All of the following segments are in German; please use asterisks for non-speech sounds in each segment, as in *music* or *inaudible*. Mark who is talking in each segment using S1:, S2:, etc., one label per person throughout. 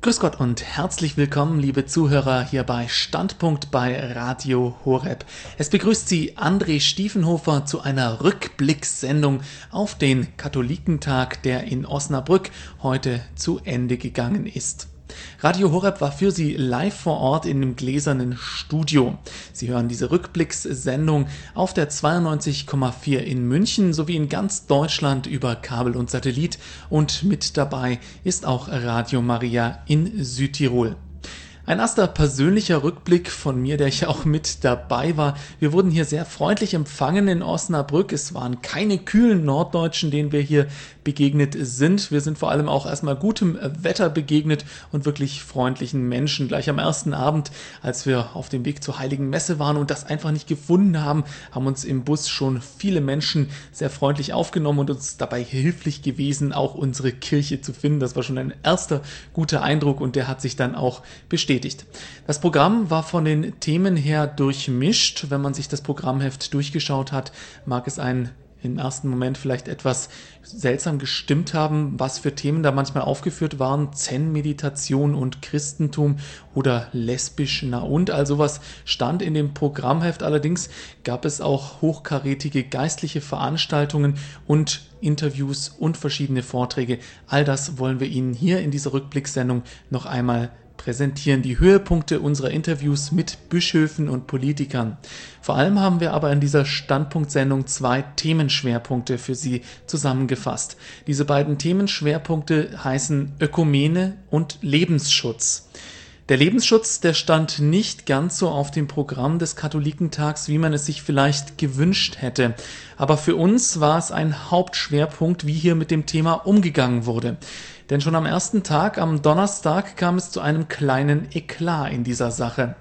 S1: Grüß Gott und herzlich willkommen, liebe Zuhörer, hier bei Standpunkt bei Radio Horeb. Es begrüßt Sie André Stiefenhofer zu einer Rückblickssendung auf den Katholikentag, der in Osnabrück heute zu Ende gegangen ist. Radio Horeb war für Sie live vor Ort in dem gläsernen Studio. Sie hören diese Rückblickssendung auf der 92,4 in München sowie in ganz Deutschland über Kabel und Satellit und mit dabei ist auch Radio Maria in Südtirol. Ein erster persönlicher Rückblick von mir, der ich auch mit dabei war. Wir wurden hier sehr freundlich empfangen in Osnabrück. Es waren keine kühlen Norddeutschen, denen wir hier begegnet sind. Wir sind vor allem auch erstmal gutem Wetter begegnet und wirklich freundlichen Menschen. Gleich am ersten Abend, als wir auf dem Weg zur Heiligen Messe waren und das einfach nicht gefunden haben, haben uns im Bus schon viele Menschen sehr freundlich aufgenommen und uns dabei hilflich gewesen, auch unsere Kirche zu finden. Das war schon ein erster guter Eindruck und der hat sich dann auch bestätigt. Das Programm war von den Themen her durchmischt. Wenn man sich das Programmheft durchgeschaut hat, mag es ein im ersten Moment vielleicht etwas seltsam gestimmt haben, was für Themen da manchmal aufgeführt waren. Zen-Meditation und Christentum oder lesbisch, na und, all sowas stand in dem Programmheft. Allerdings gab es auch hochkarätige geistliche Veranstaltungen und Interviews und verschiedene Vorträge. All das wollen wir Ihnen hier in dieser Rückblickssendung noch einmal präsentieren die Höhepunkte unserer Interviews mit Bischöfen und Politikern. Vor allem haben wir aber in dieser Standpunktsendung zwei Themenschwerpunkte für Sie zusammengefasst. Diese beiden Themenschwerpunkte heißen Ökumene und Lebensschutz. Der Lebensschutz, der stand nicht ganz so auf dem Programm des Katholikentags, wie man es sich vielleicht gewünscht hätte. Aber für uns war es ein Hauptschwerpunkt, wie hier mit dem Thema umgegangen wurde. Denn schon am ersten Tag, am Donnerstag, kam es zu einem kleinen Eklat in dieser Sache.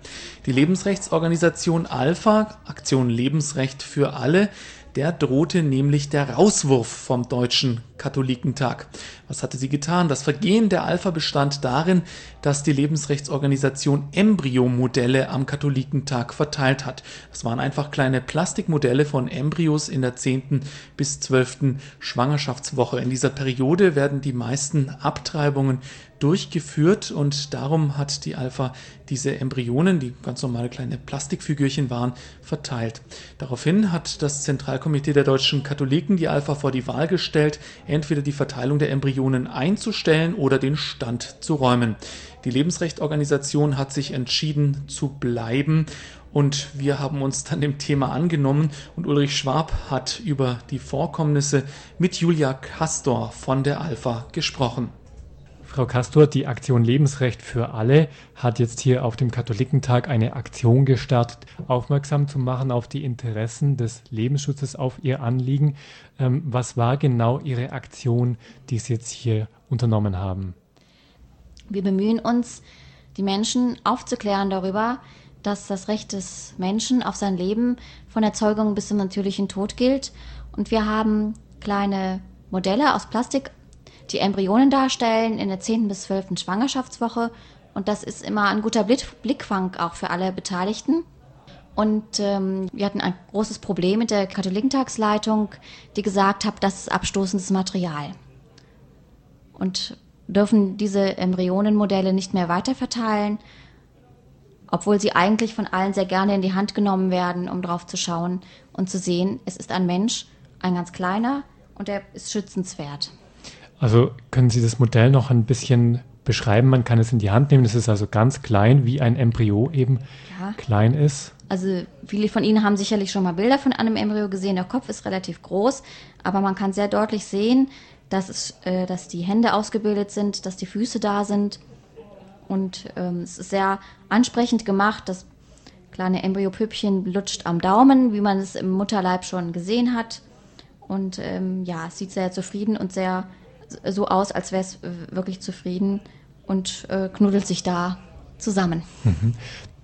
S1: Die Lebensrechtsorganisation Alpha, Aktion Lebensrecht für alle, der drohte nämlich der Rauswurf vom Deutschen Katholikentag. Was hatte sie getan? Das Vergehen der Alpha bestand darin, dass die Lebensrechtsorganisation Embryomodelle am Katholikentag verteilt hat. Das waren einfach kleine Plastikmodelle von Embryos in der 10. bis 12. Schwangerschaftswoche. In dieser Periode werden die meisten Abtreibungen durchgeführt und darum hat die Alpha diese Embryonen, die ganz normale kleine Plastikfigürchen waren, verteilt. Daraufhin hat das Zentralkomitee der deutschen Katholiken die Alpha vor die Wahl gestellt, entweder die Verteilung der Embryonen einzustellen oder den Stand zu räumen. Die Lebensrechtorganisation hat sich entschieden zu bleiben und wir haben uns dann dem Thema angenommen und Ulrich Schwab hat über die Vorkommnisse mit Julia Castor von der Alpha gesprochen.
S2: Frau Castor, die Aktion Lebensrecht für alle hat jetzt hier auf dem Katholikentag eine Aktion gestartet, aufmerksam zu machen auf die Interessen des Lebensschutzes, auf ihr Anliegen. Ähm, was war genau Ihre Aktion, die Sie jetzt hier unternommen haben?
S3: Wir bemühen uns, die Menschen aufzuklären darüber, dass das Recht des Menschen auf sein Leben von Erzeugung bis zum natürlichen Tod gilt. Und wir haben kleine Modelle aus Plastik die Embryonen darstellen in der 10. bis 12. Schwangerschaftswoche. Und das ist immer ein guter Blickfang auch für alle Beteiligten. Und ähm, wir hatten ein großes Problem mit der Katholikentagsleitung, die gesagt hat, das ist abstoßendes Material. Und dürfen diese Embryonenmodelle nicht mehr weiterverteilen, obwohl sie eigentlich von allen sehr gerne in die Hand genommen werden, um drauf zu schauen und zu sehen, es ist ein Mensch, ein ganz kleiner und er ist schützenswert.
S2: Also können Sie das Modell noch ein bisschen beschreiben? Man kann es in die Hand nehmen. Es ist also ganz klein, wie ein Embryo eben ja. klein ist.
S3: Also viele von Ihnen haben sicherlich schon mal Bilder von einem Embryo gesehen. Der Kopf ist relativ groß, aber man kann sehr deutlich sehen, dass, es, äh, dass die Hände ausgebildet sind, dass die Füße da sind. Und ähm, es ist sehr ansprechend gemacht. Das kleine Embryopüppchen lutscht am Daumen, wie man es im Mutterleib schon gesehen hat. Und ähm, ja, es sieht sehr zufrieden und sehr so aus, als wäre es wirklich zufrieden und äh, knuddelt sich da zusammen.
S2: Mhm.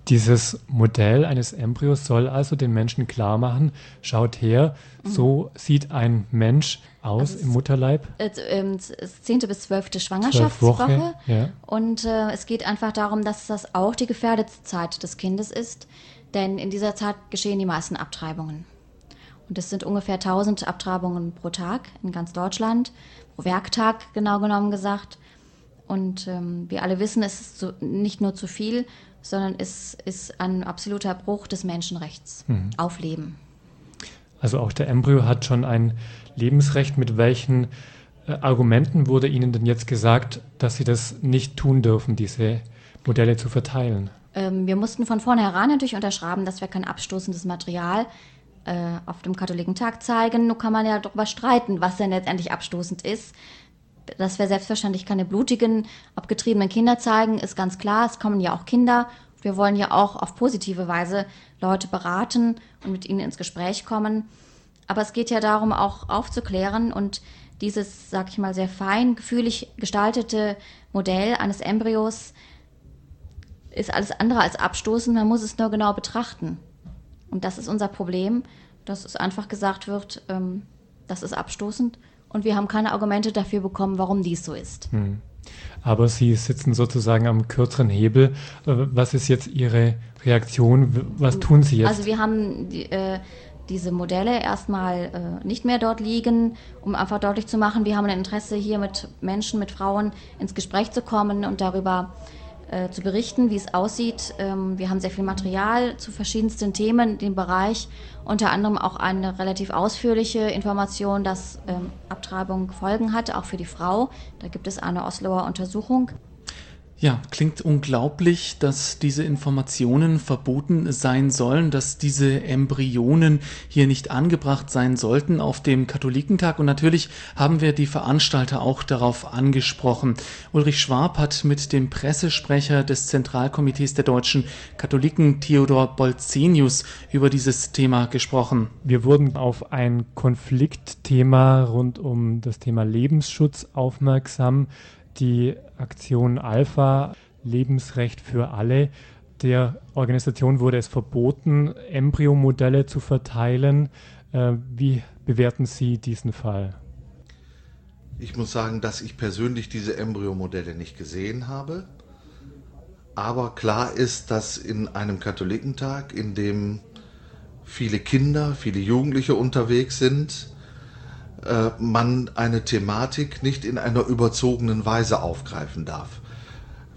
S2: Dieses Modell eines Embryos soll also den Menschen klar machen, schaut her, mhm. so sieht ein Mensch aus also im Mutterleib.
S3: Äh, äh, zehnte bis zwölfte Schwangerschaftswoche. Ja. Und äh, es geht einfach darum, dass das auch die gefährdete Zeit des Kindes ist, denn in dieser Zeit geschehen die meisten Abtreibungen. Und es sind ungefähr 1000 Abtreibungen pro Tag in ganz Deutschland. Werktag genau genommen gesagt. Und ähm, wir alle wissen, es ist so, nicht nur zu viel, sondern es ist ein absoluter Bruch des Menschenrechts mhm. auf Leben.
S2: Also auch der Embryo hat schon ein Lebensrecht. Mit welchen äh, Argumenten wurde Ihnen denn jetzt gesagt, dass Sie das nicht tun dürfen, diese Modelle zu verteilen?
S3: Ähm, wir mussten von vornherein natürlich unterschreiben, dass wir kein abstoßendes Material äh, auf dem Katholikentag zeigen. Nur kann man ja darüber streiten, was denn letztendlich abstoßend ist. Dass wir selbstverständlich keine blutigen, abgetriebenen Kinder zeigen, ist ganz klar. Es kommen ja auch Kinder. Wir wollen ja auch auf positive Weise Leute beraten und mit ihnen ins Gespräch kommen. Aber es geht ja darum, auch aufzuklären und dieses, sag ich mal, sehr fein, gefühlig gestaltete Modell eines Embryos ist alles andere als abstoßend. Man muss es nur genau betrachten. Und das ist unser Problem, dass es einfach gesagt wird, ähm, das ist abstoßend und wir haben keine Argumente dafür bekommen, warum dies so ist. Hm.
S2: Aber Sie sitzen sozusagen am kürzeren Hebel. Äh, was ist jetzt Ihre Reaktion? Was tun Sie jetzt?
S3: Also wir haben die, äh, diese Modelle erstmal äh, nicht mehr dort liegen, um einfach deutlich zu machen, wir haben ein Interesse hier mit Menschen, mit Frauen ins Gespräch zu kommen und darüber äh, zu berichten, wie es aussieht. Ähm, wir haben sehr viel Material zu verschiedensten Themen in dem Bereich, unter anderem auch eine relativ ausführliche Information, dass ähm, Abtreibung Folgen hat, auch für die Frau. Da gibt es eine Osloer Untersuchung.
S1: Ja, klingt unglaublich, dass diese Informationen verboten sein sollen, dass diese Embryonen hier nicht angebracht sein sollten auf dem Katholikentag. Und natürlich haben wir die Veranstalter auch darauf angesprochen. Ulrich Schwab hat mit dem Pressesprecher des Zentralkomitees der deutschen Katholiken, Theodor Bolzenius, über dieses Thema gesprochen.
S2: Wir wurden auf ein Konfliktthema rund um das Thema Lebensschutz aufmerksam die Aktion Alpha Lebensrecht für alle. Der Organisation wurde es verboten, Embryomodelle zu verteilen. Äh, wie bewerten Sie diesen Fall?
S4: Ich muss sagen, dass ich persönlich diese Embryomodelle nicht gesehen habe. Aber klar ist, dass in einem Katholikentag, in dem viele Kinder, viele Jugendliche unterwegs sind, man eine Thematik nicht in einer überzogenen Weise aufgreifen darf.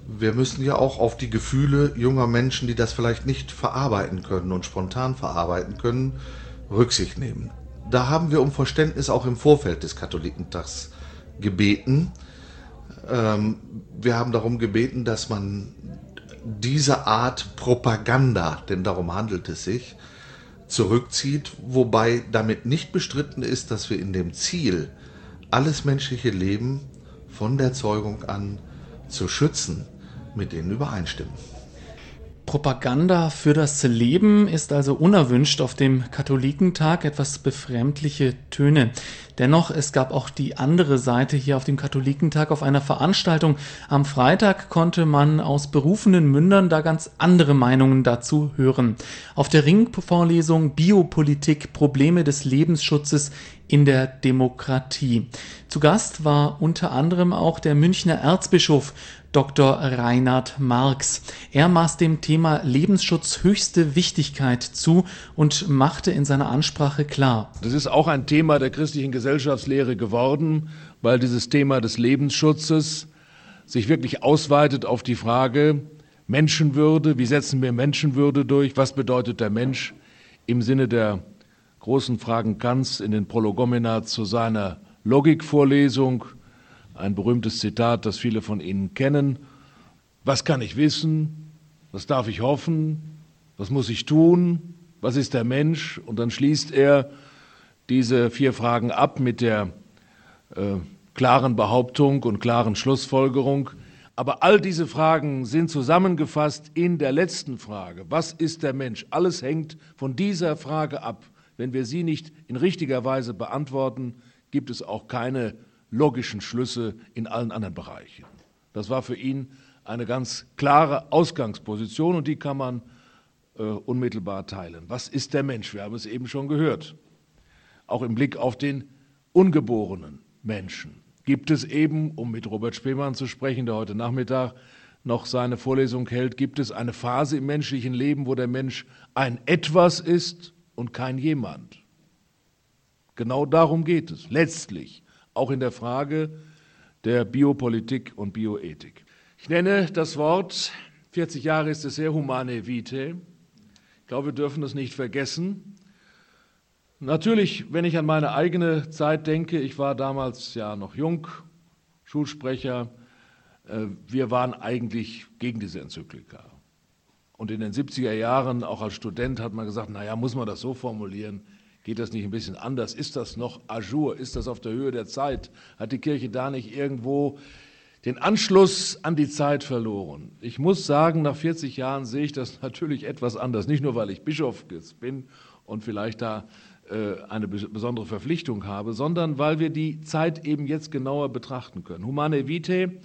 S4: Wir müssen ja auch auf die Gefühle junger Menschen, die das vielleicht nicht verarbeiten können und spontan verarbeiten können, Rücksicht nehmen. Da haben wir um Verständnis auch im Vorfeld des Katholikentags gebeten. Ähm, wir haben darum gebeten, dass man diese Art Propaganda, denn darum handelt es sich, zurückzieht, wobei damit nicht bestritten ist, dass wir in dem Ziel, alles menschliche Leben von der Zeugung an zu schützen, mit denen übereinstimmen.
S1: Propaganda für das Leben ist also unerwünscht auf dem Katholikentag, etwas befremdliche Töne. Dennoch, es gab auch die andere Seite hier auf dem Katholikentag auf einer Veranstaltung. Am Freitag konnte man aus berufenen Mündern da ganz andere Meinungen dazu hören. Auf der Ringvorlesung Biopolitik, Probleme des Lebensschutzes in der Demokratie. Zu Gast war unter anderem auch der Münchner Erzbischof Dr. Reinhard Marx. Er maß dem Thema Lebensschutz höchste Wichtigkeit zu und machte in seiner Ansprache klar.
S5: Das ist auch ein Thema der christlichen Gesellschaftslehre geworden, weil dieses Thema des Lebensschutzes sich wirklich ausweitet auf die Frage Menschenwürde, wie setzen wir Menschenwürde durch, was bedeutet der Mensch im Sinne der großen Fragen Kants in den Prolegomena zu seiner Logikvorlesung ein berühmtes Zitat, das viele von Ihnen kennen. Was kann ich wissen? Was darf ich hoffen? Was muss ich tun? Was ist der Mensch? Und dann schließt er diese vier Fragen ab mit der äh, klaren Behauptung und klaren Schlussfolgerung. Aber all diese Fragen sind zusammengefasst in der letzten Frage. Was ist der Mensch? Alles hängt von dieser Frage ab. Wenn wir sie nicht in richtiger Weise beantworten, gibt es auch keine logischen Schlüsse in allen anderen Bereichen. Das war für ihn eine ganz klare Ausgangsposition und die kann man äh, unmittelbar teilen. Was ist der Mensch? Wir haben es eben schon gehört. Auch im Blick auf den ungeborenen Menschen gibt es eben, um mit Robert Spemann zu sprechen, der heute Nachmittag noch seine Vorlesung hält, gibt es eine Phase im menschlichen Leben, wo der Mensch ein Etwas ist und kein Jemand. Genau darum geht es letztlich auch in der Frage der Biopolitik und Bioethik. Ich nenne das Wort, 40 Jahre ist es sehr humane vitae. Ich glaube, wir dürfen das nicht vergessen. Natürlich, wenn ich an meine eigene Zeit denke, ich war damals ja noch jung, Schulsprecher, äh, wir waren eigentlich gegen diese Enzyklika. Und in den 70er Jahren, auch als Student, hat man gesagt, naja, muss man das so formulieren? Geht das nicht ein bisschen anders? Ist das noch à jour? Ist das auf der Höhe der Zeit? Hat die Kirche da nicht irgendwo den Anschluss an die Zeit verloren? Ich muss sagen, nach 40 Jahren sehe ich das *laughs* natürlich etwas anders. Nicht nur, weil ich Bischof bin und vielleicht da äh, eine besondere Verpflichtung habe, sondern weil wir die Zeit eben jetzt genauer betrachten können. Humane Vitae,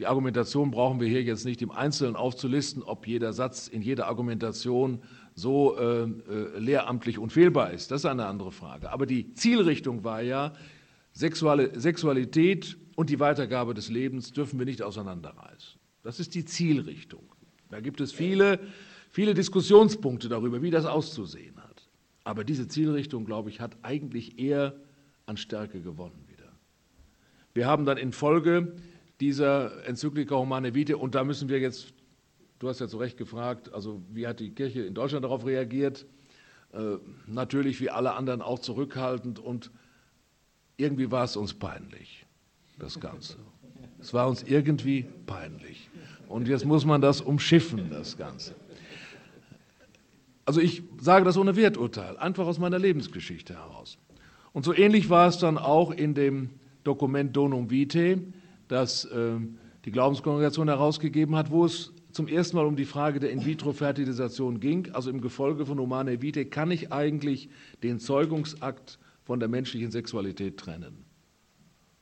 S5: die Argumentation brauchen wir hier jetzt nicht im Einzelnen aufzulisten, ob jeder Satz in jeder Argumentation so äh, äh, lehramtlich unfehlbar ist. Das ist eine andere Frage. Aber die Zielrichtung war ja, Sexualität und die Weitergabe des Lebens dürfen wir nicht auseinanderreißen. Das ist die Zielrichtung. Da gibt es viele, viele Diskussionspunkte darüber, wie das auszusehen hat. Aber diese Zielrichtung, glaube ich, hat eigentlich eher an Stärke gewonnen wieder. Wir haben dann in Folge dieser Enzyklika Humane Vitae, und da müssen wir jetzt, du hast ja zu Recht gefragt, also wie hat die Kirche in Deutschland darauf reagiert? Äh, natürlich wie alle anderen auch zurückhaltend und irgendwie war es uns peinlich, das Ganze. *laughs* Es war uns irgendwie peinlich. Und jetzt muss man das umschiffen, das Ganze. Also ich sage das ohne Werturteil, einfach aus meiner Lebensgeschichte heraus. Und so ähnlich war es dann auch in dem Dokument Donum Vitae, das äh, die Glaubenskongregation herausgegeben hat, wo es zum ersten Mal um die Frage der In-vitro-Fertilisation ging. Also im Gefolge von Humane Vitae kann ich eigentlich den Zeugungsakt von der menschlichen Sexualität trennen.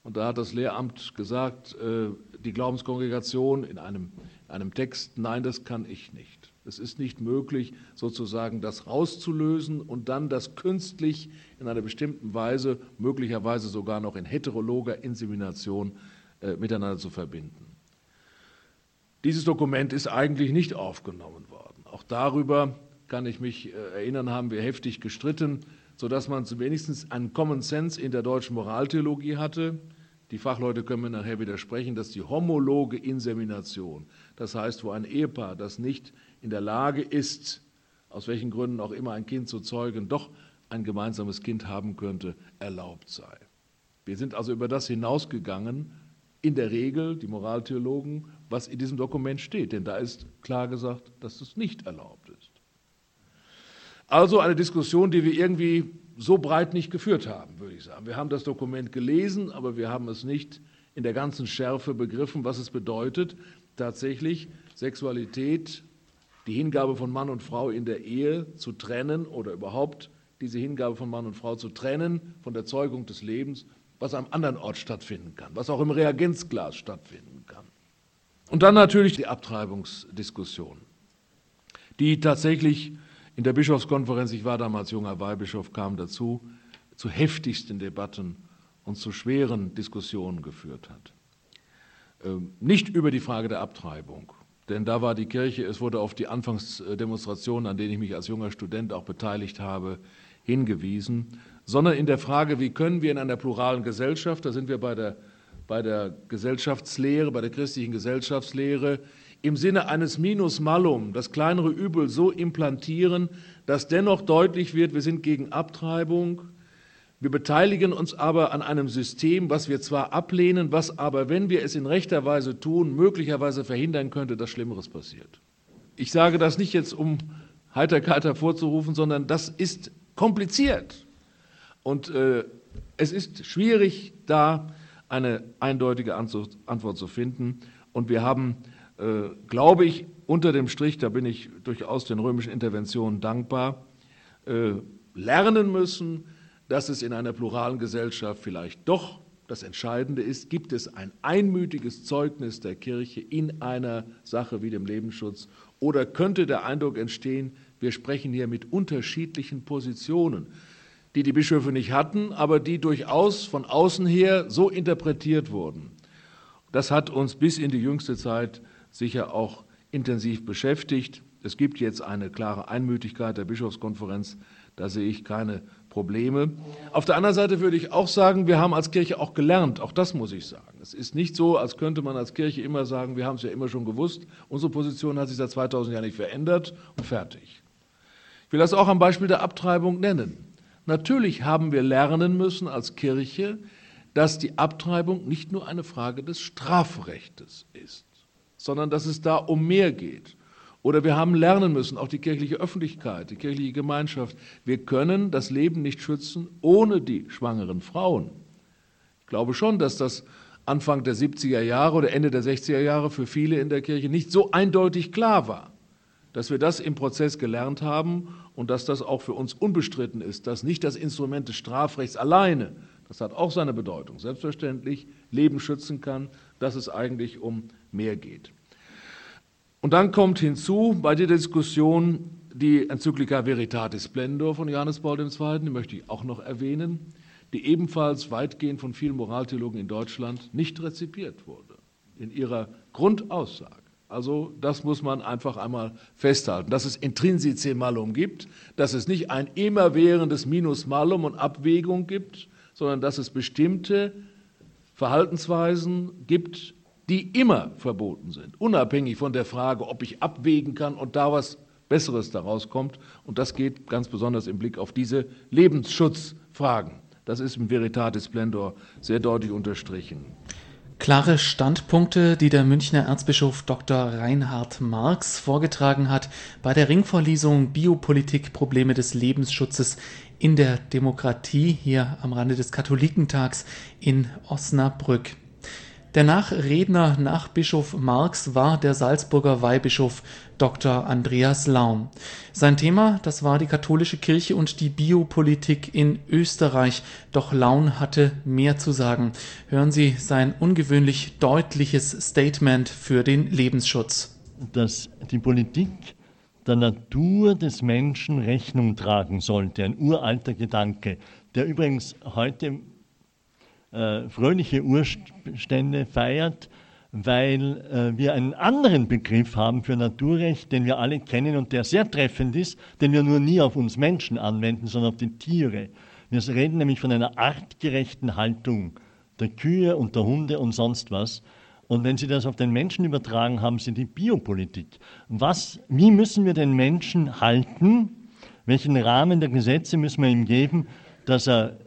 S5: Und da hat das Lehramt gesagt, äh, die Glaubenskongregation in einem, einem Text, nein, das kann ich nicht. Es ist nicht möglich, sozusagen das rauszulösen und dann das künstlich in einer bestimmten Weise, möglicherweise sogar noch in heterologer Insemination, äh, miteinander zu verbinden. Dieses Dokument ist eigentlich nicht aufgenommen worden. Auch darüber kann ich mich äh, erinnern, haben wir heftig gestritten, sodass man zumindest einen Common Sense in der deutschen Moraltheologie hatte. Die Fachleute können mir nachher widersprechen, dass die homologe Insemination, das heißt, wo ein Ehepaar, das nicht in der Lage ist, aus welchen Gründen auch immer ein Kind zu zeugen, doch ein gemeinsames Kind haben könnte, erlaubt sei. Wir sind also über das hinausgegangen, in der Regel, die Moraltheologen, was in diesem Dokument steht, denn da ist klar gesagt, dass es nicht erlaubt ist. Also eine Diskussion, die wir irgendwie so breit nicht geführt haben, würde ich sagen. Wir haben das Dokument gelesen, aber wir haben es nicht in der ganzen Schärfe begriffen, was es bedeutet, tatsächlich Sexualität die Hingabe von Mann und Frau in der Ehe zu trennen oder überhaupt diese Hingabe von Mann und Frau zu trennen von der Zeugung des Lebens, was am anderen Ort stattfinden kann, was auch im Reagenzglas stattfinden kann. Und dann natürlich die Abtreibungsdiskussion, die tatsächlich in der Bischofskonferenz, ich war damals junger Weihbischof, kam dazu, zu heftigsten Debatten und zu schweren Diskussionen geführt hat. Ähm, nicht über die Frage der Abtreibung, denn da war die Kirche, es wurde auf die Anfangsdemonstrationen, an denen ich mich als junger Student auch beteiligt habe, hingewiesen, sondern in der Frage, wie können wir in einer pluralen Gesellschaft, da sind wir bei der, bei der Gesellschaftslehre, bei der christlichen Gesellschaftslehre, im Sinne eines Minus Malum, das kleinere Übel so implantieren, dass dennoch deutlich wird, wir sind gegen Abtreibung, wir beteiligen uns aber an einem System, was wir zwar ablehnen, was aber, wenn wir es in rechter Weise tun, möglicherweise verhindern könnte, dass Schlimmeres passiert. Ich sage das nicht jetzt, um Heiterkeit hervorzurufen, sondern das ist kompliziert. Und äh, es ist schwierig, da eine eindeutige Antwort zu finden. Und wir haben, äh, glaube ich, unter dem Strich, da bin ich durchaus den römischen Interventionen dankbar, äh, lernen müssen, dass es in einer pluralen Gesellschaft vielleicht doch das Entscheidende ist, gibt es ein einmütiges Zeugnis der Kirche in einer Sache wie dem Lebensschutz oder könnte der Eindruck entstehen, wir sprechen hier mit unterschiedlichen Positionen, die die Bischöfe nicht hatten, aber die durchaus von außen her so interpretiert wurden. Das hat uns bis in die jüngste Zeit sicher auch intensiv beschäftigt. Es gibt jetzt eine klare Einmütigkeit der Bischofskonferenz Da sehe ich keine Probleme. Auf der anderen Seite würde ich auch sagen, wir haben als Kirche auch gelernt. Auch das muss ich sagen. Es ist nicht so, als könnte man als Kirche immer sagen, wir haben es ja immer schon gewusst. Unsere Position hat sich seit 2000 Jahren nicht verändert und fertig. Ich will das auch am Beispiel der Abtreibung nennen. Natürlich haben wir lernen müssen als Kirche, dass die Abtreibung nicht nur eine Frage des Strafrechtes ist, sondern dass es da um mehr geht. Oder wir haben lernen müssen, auch die kirchliche Öffentlichkeit, die kirchliche Gemeinschaft, wir können das Leben nicht schützen ohne die schwangeren Frauen. Ich glaube schon, dass das Anfang der 70er Jahre oder Ende der 60er Jahre für viele in der Kirche nicht so eindeutig klar war, dass wir das im Prozess gelernt haben und dass das auch für uns unbestritten ist, dass nicht das Instrument des Strafrechts alleine, das hat auch seine Bedeutung, selbstverständlich Leben schützen kann, dass es eigentlich um mehr geht. Und dann kommt hinzu bei der Diskussion die Enzyklika Veritatis Splendor von Johannes Paul II., die möchte ich auch noch erwähnen, die ebenfalls weitgehend von vielen Moraltheologen in Deutschland nicht rezipiert wurde, in ihrer Grundaussage. Also das muss man einfach einmal festhalten, dass es Intrinsice Malum gibt, dass es nicht ein immerwährendes Minus Malum und Abwägung gibt, sondern dass es bestimmte Verhaltensweisen gibt, die immer verboten sind, unabhängig von der Frage, ob ich abwägen kann und da was Besseres daraus kommt. Und das geht ganz besonders im Blick auf diese Lebensschutzfragen. Das ist im Veritatis Splendor sehr deutlich unterstrichen.
S1: Klare Standpunkte, die der Münchner Erzbischof Dr. Reinhard Marx vorgetragen hat bei der Ringvorlesung Biopolitik Probleme des Lebensschutzes in der Demokratie hier am Rande des Katholikentags in Osnabrück. Der Nachredner nach Bischof Marx war der Salzburger Weihbischof Dr. Andreas Laum. Sein Thema, das war die katholische Kirche und die Biopolitik in Österreich. Doch Laun hatte mehr zu sagen. Hören Sie sein ungewöhnlich deutliches Statement für den Lebensschutz.
S6: Dass die Politik der Natur des Menschen Rechnung tragen sollte, ein uralter Gedanke, der übrigens heute äh, fröhliche Urstände feiert, weil äh, wir einen anderen Begriff haben für Naturrecht, den wir alle kennen und der sehr treffend ist, den wir nur nie auf uns Menschen anwenden, sondern auf die Tiere. Wir reden nämlich von einer artgerechten Haltung der Kühe und der Hunde und sonst was. Und wenn Sie das auf den Menschen übertragen, haben Sie die Biopolitik. Was, wie müssen wir den Menschen halten? Welchen Rahmen der Gesetze müssen wir ihm geben, dass er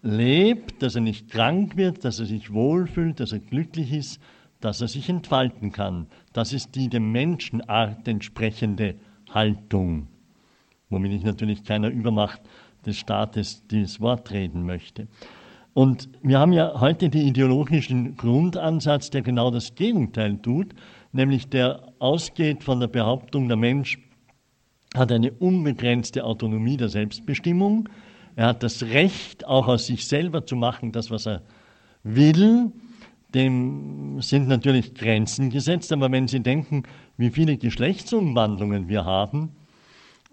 S6: lebt, dass er nicht krank wird, dass er sich wohlfühlt, dass er glücklich ist, dass er sich entfalten kann. Das ist die dem Menschenart entsprechende Haltung, womit ich natürlich keiner Übermacht des Staates dieses Wort reden möchte. Und wir haben ja heute den ideologischen Grundansatz, der genau das Gegenteil tut, nämlich der ausgeht von der Behauptung, der Mensch hat eine unbegrenzte Autonomie der Selbstbestimmung, er hat das Recht, auch aus sich selber zu machen, das, was er will. Dem sind natürlich Grenzen gesetzt, aber wenn Sie denken, wie viele Geschlechtsumwandlungen wir haben,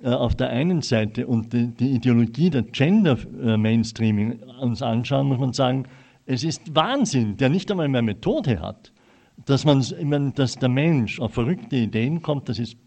S6: äh, auf der einen Seite und die, Ideologie der Gender äh, Mainstreaming uns anschauen, muss man sagen, es ist Wahnsinn, der nicht einmal mehr Methode hat. Dass, man, dass der Mensch auf verrückte Ideen kommt, das ist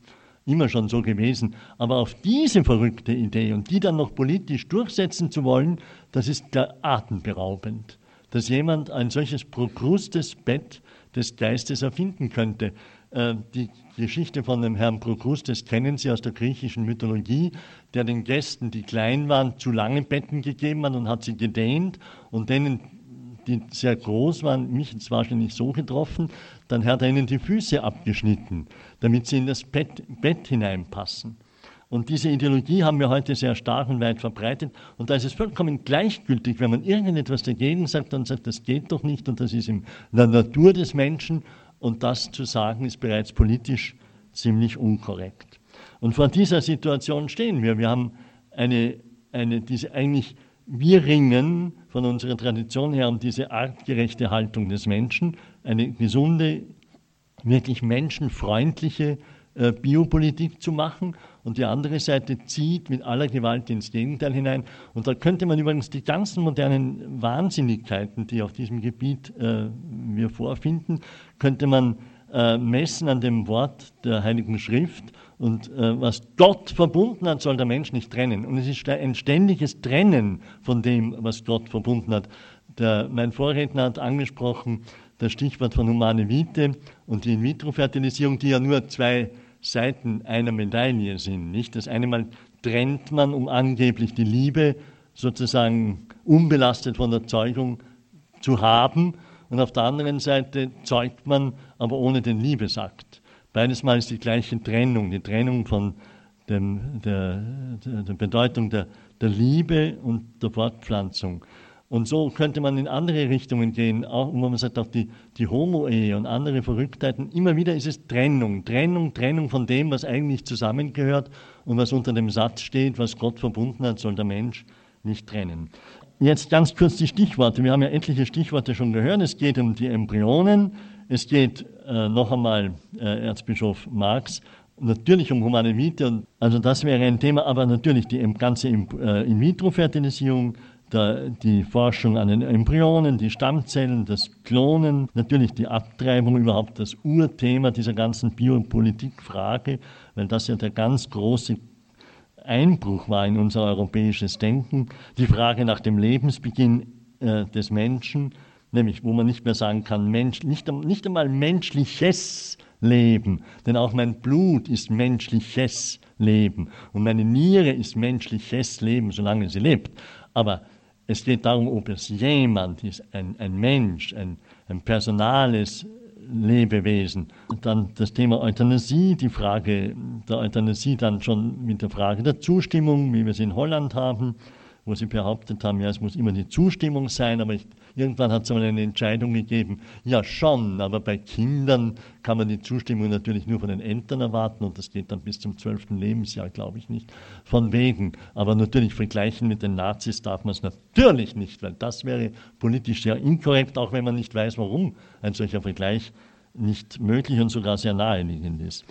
S6: immer schon so gewesen. Aber auf diese verrückte Idee und die dann noch politisch durchsetzen zu wollen, das ist atemberaubend. Dass jemand ein solches prokrustes Bett des Geistes erfinden könnte. Äh, die Geschichte von dem Herrn Prokrustes kennen Sie aus der griechischen Mythologie, der den Gästen, die klein waren, zu lange Betten gegeben hat und hat sie gedehnt und denen die sehr groß waren, mich jetzt wahrscheinlich so getroffen, dann hat er ihnen die Füße abgeschnitten, damit sie in das Bett, Bett hineinpassen. Und diese Ideologie haben wir heute sehr stark und weit verbreitet. Und da ist es vollkommen gleichgültig, wenn man irgendetwas dagegen sagt und sagt, das geht doch nicht und das ist in der Natur des Menschen. Und das zu sagen, ist bereits politisch ziemlich unkorrekt. Und vor dieser Situation stehen wir. Wir haben eine, eine diese eigentlich wir ringen von unserer Tradition her um diese artgerechte Haltung des Menschen, eine gesunde, wirklich menschenfreundliche Biopolitik zu machen und die andere Seite zieht mit aller Gewalt ins Gegenteil hinein. Und da könnte man übrigens die ganzen modernen Wahnsinnigkeiten, die auf diesem Gebiet äh, wir vorfinden, könnte man äh, messen an dem Wort der Heiligen Schrift Und äh, was Gott verbunden hat, soll der Mensch nicht trennen. Und es ist ein ständiges Trennen von dem, was Gott verbunden hat. Der, mein Vorredner hat angesprochen, das Stichwort von humane Vite und die In-vitro-Fertilisierung, die ja nur zwei Seiten einer Medaille sind. Nicht? Das eine Mal trennt man, um angeblich die Liebe sozusagen unbelastet von der Zeugung zu haben. Und auf der anderen Seite zeugt man, aber ohne den Liebesakt. Beides Mal ist die gleiche Trennung, die Trennung von dem, der, der, Bedeutung der, der Liebe und der Fortpflanzung. Und so könnte man in andere Richtungen gehen, auch wo man sagt, auch die, die Homo-Ehe und andere Verrücktheiten. Immer wieder ist es Trennung, Trennung, Trennung von dem, was eigentlich zusammengehört und was unter dem Satz steht, was Gott verbunden hat, soll der Mensch nicht trennen. Jetzt ganz kurz die Stichworte. Wir haben ja etliche Stichworte schon gehört. Es geht um die Embryonen, es geht äh, noch einmal, äh, Erzbischof Marx, natürlich um humane Vita, also das wäre ein Thema, aber natürlich die ganze äh, Die Forschung an den Embryonen, die Stammzellen, das Klonen, natürlich die Abtreibung, überhaupt das Urthema dieser ganzen Biopolitikfrage, weil das ja der ganz große Einbruch war in unser europäisches Denken, die Frage nach dem Lebensbeginn äh, des Menschen, nämlich wo man nicht mehr sagen kann, Mensch, nicht, nicht einmal menschliches Leben, denn auch mein Blut ist menschliches Leben und meine Niere ist menschliches Leben, solange sie lebt. Aber es geht darum, ob es jemand ist, ein, ein Mensch, ein, ein personales Lebewesen. Und dann das Thema Euthanasie, die Frage der Euthanasie dann schon mit der Frage der Zustimmung, wie wir es in Holland haben wo sie behauptet haben, ja, es muss immer die Zustimmung sein, aber ich, irgendwann hat es einmal eine Entscheidung gegeben, ja schon, aber bei Kindern kann man die Zustimmung natürlich nur von den Eltern erwarten und das geht dann bis zum zwölften Lebensjahr, glaube ich nicht, von wegen. Aber natürlich vergleichen mit den Nazis darf man es natürlich nicht, weil das wäre politisch sehr inkorrekt, auch wenn man nicht weiß, warum ein solcher Vergleich nicht möglich und sogar sehr naheliegend ist.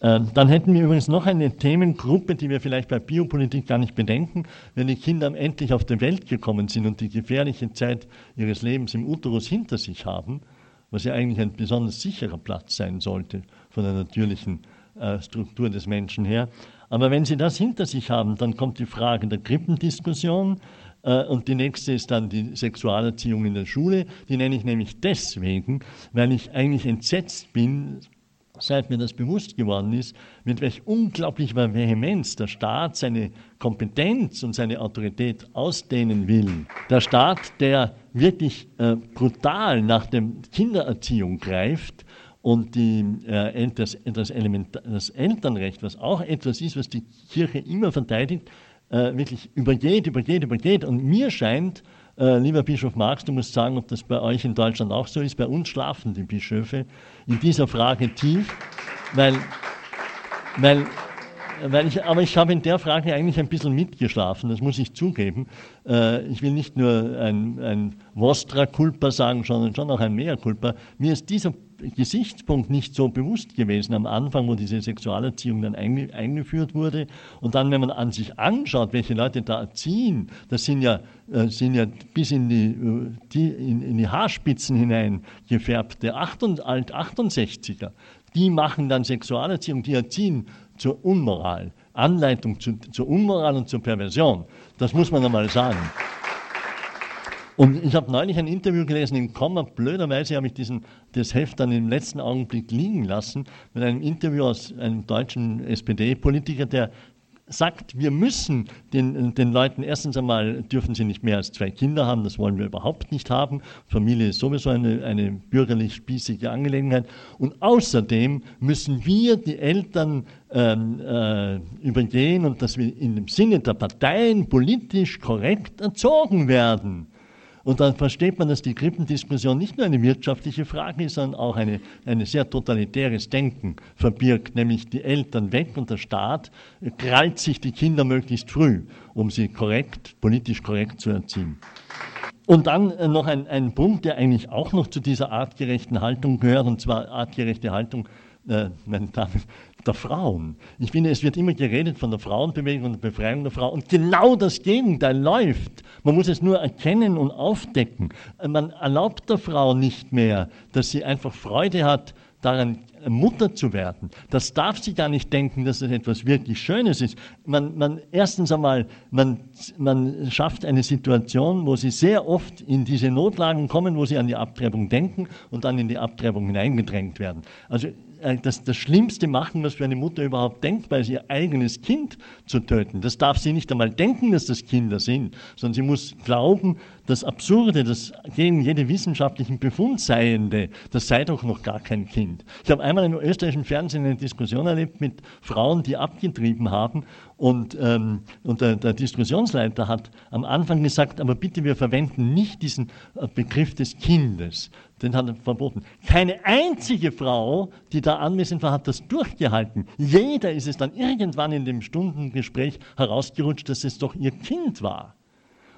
S6: Ähm, dann hätten wir übrigens noch eine Themengruppe, die wir vielleicht bei Biopolitik gar nicht bedenken. Wenn die Kinder endlich auf die Welt gekommen sind und die gefährliche Zeit ihres Lebens im Uterus hinter sich haben, was ja eigentlich ein besonders sicherer Platz sein sollte von der natürlichen äh, Struktur des Menschen her. Aber wenn sie das hinter sich haben, dann kommt die Frage der Krippendiskussion, und die nächste ist dann die Sexualerziehung in der Schule. Die nenne ich nämlich deswegen, weil ich eigentlich entsetzt bin, seit mir das bewusst geworden ist, mit welch unglaublicher Vehemenz der Staat seine Kompetenz und seine Autorität ausdehnen will. Der Staat, der wirklich äh, brutal nach der Kindererziehung greift und die, äh, das, das, das Elternrecht, was auch etwas ist, was die Kirche immer verteidigt, äh, wirklich übergeht, übergeht, übergeht. Und mir scheint, äh, lieber Bischof Marx, du musst sagen, ob das bei euch in Deutschland auch so ist, bei uns schlafen die Bischöfe in dieser Frage tief, weil, weil ich, aber ich habe in der Frage eigentlich ein bisschen mitgeschlafen, das muss ich zugeben. Äh, ich will nicht nur ein, ein Vostra Culpa sagen, sondern schon auch ein Mea Culpa. Mir ist dieser Gesichtspunkt nicht so bewusst gewesen am Anfang, wo diese Sexualerziehung dann eingeführt wurde. Und dann, wenn man an sich anschaut, welche Leute da erziehen, das sind ja, äh, sind ja bis in die, äh, die in, in, die Haarspitzen hinein gefärbte 68er. Die machen dann Sexualerziehung, die erziehen zur Unmoral, Anleitung zu, zur Unmoral und zur Perversion. Das muss man einmal sagen. Und ich habe neulich ein Interview gelesen im Komma. Blöderweise habe ich diesen, das Heft dann im letzten Augenblick liegen lassen mit einem Interview aus einem deutschen SPD-Politiker, der sagt, wir müssen den, den Leuten, erstens einmal dürfen sie nicht mehr als zwei Kinder haben, das wollen wir überhaupt nicht haben. Familie ist sowieso eine, eine bürgerlich spießige Angelegenheit. Und außerdem müssen wir die Eltern ähm, äh, übergehen und dass wir in dem Sinne der Parteien politisch korrekt erzogen werden. Und dann versteht man, dass die Krippendiskussion nicht nur eine wirtschaftliche Frage ist, sondern auch eine, ein sehr totalitäres Denken verbirgt, nämlich die Eltern weg und der Staat krallt sich die Kinder möglichst früh, um sie korrekt, politisch korrekt zu erziehen. Und dann äh, noch ein, ein Punkt, der eigentlich auch noch zu dieser artgerechten Haltung gehört, und zwar artgerechte Haltung, äh, meine Damen, der Frauen. Ich finde, es wird immer geredet von der Frauenbewegung und der Befreiung der Frau und genau das Gegenteil läuft. Man muss es nur erkennen und aufdecken. Man erlaubt der Frau nicht mehr, dass sie einfach Freude hat, daran, Mutter zu werden. Das darf sie gar nicht denken, dass das etwas wirklich Schönes ist. Man, man, erstens einmal, man, man schafft eine Situation, wo sie sehr oft in diese Notlagen kommen, wo sie an die Abtreibung denken und dann in die Abtreibung hineingedrängt werden. Also äh, das, das Schlimmste machen, was für eine Mutter überhaupt denkt, weil sie ihr eigenes Kind zu töten. Das darf sie nicht einmal denken, dass das Kinder sind, sondern sie muss glauben, das Absurde, das gegen jeden wissenschaftlichen Befund seiende, das sei doch noch gar kein Kind. Ich habe einmal im österreichischen Fernsehen eine Diskussion erlebt mit Frauen, die abgetrieben haben und, ähm, und der, der, Diskussionsleiter hat am Anfang gesagt, aber bitte, wir verwenden nicht diesen äh, Begriff des Kindes. Den hat er verboten. Keine einzige Frau, die da anwesend war, hat das durchgehalten. Jeder ist es dann irgendwann in dem Stundengespräch herausgerutscht, dass es doch ihr Kind war.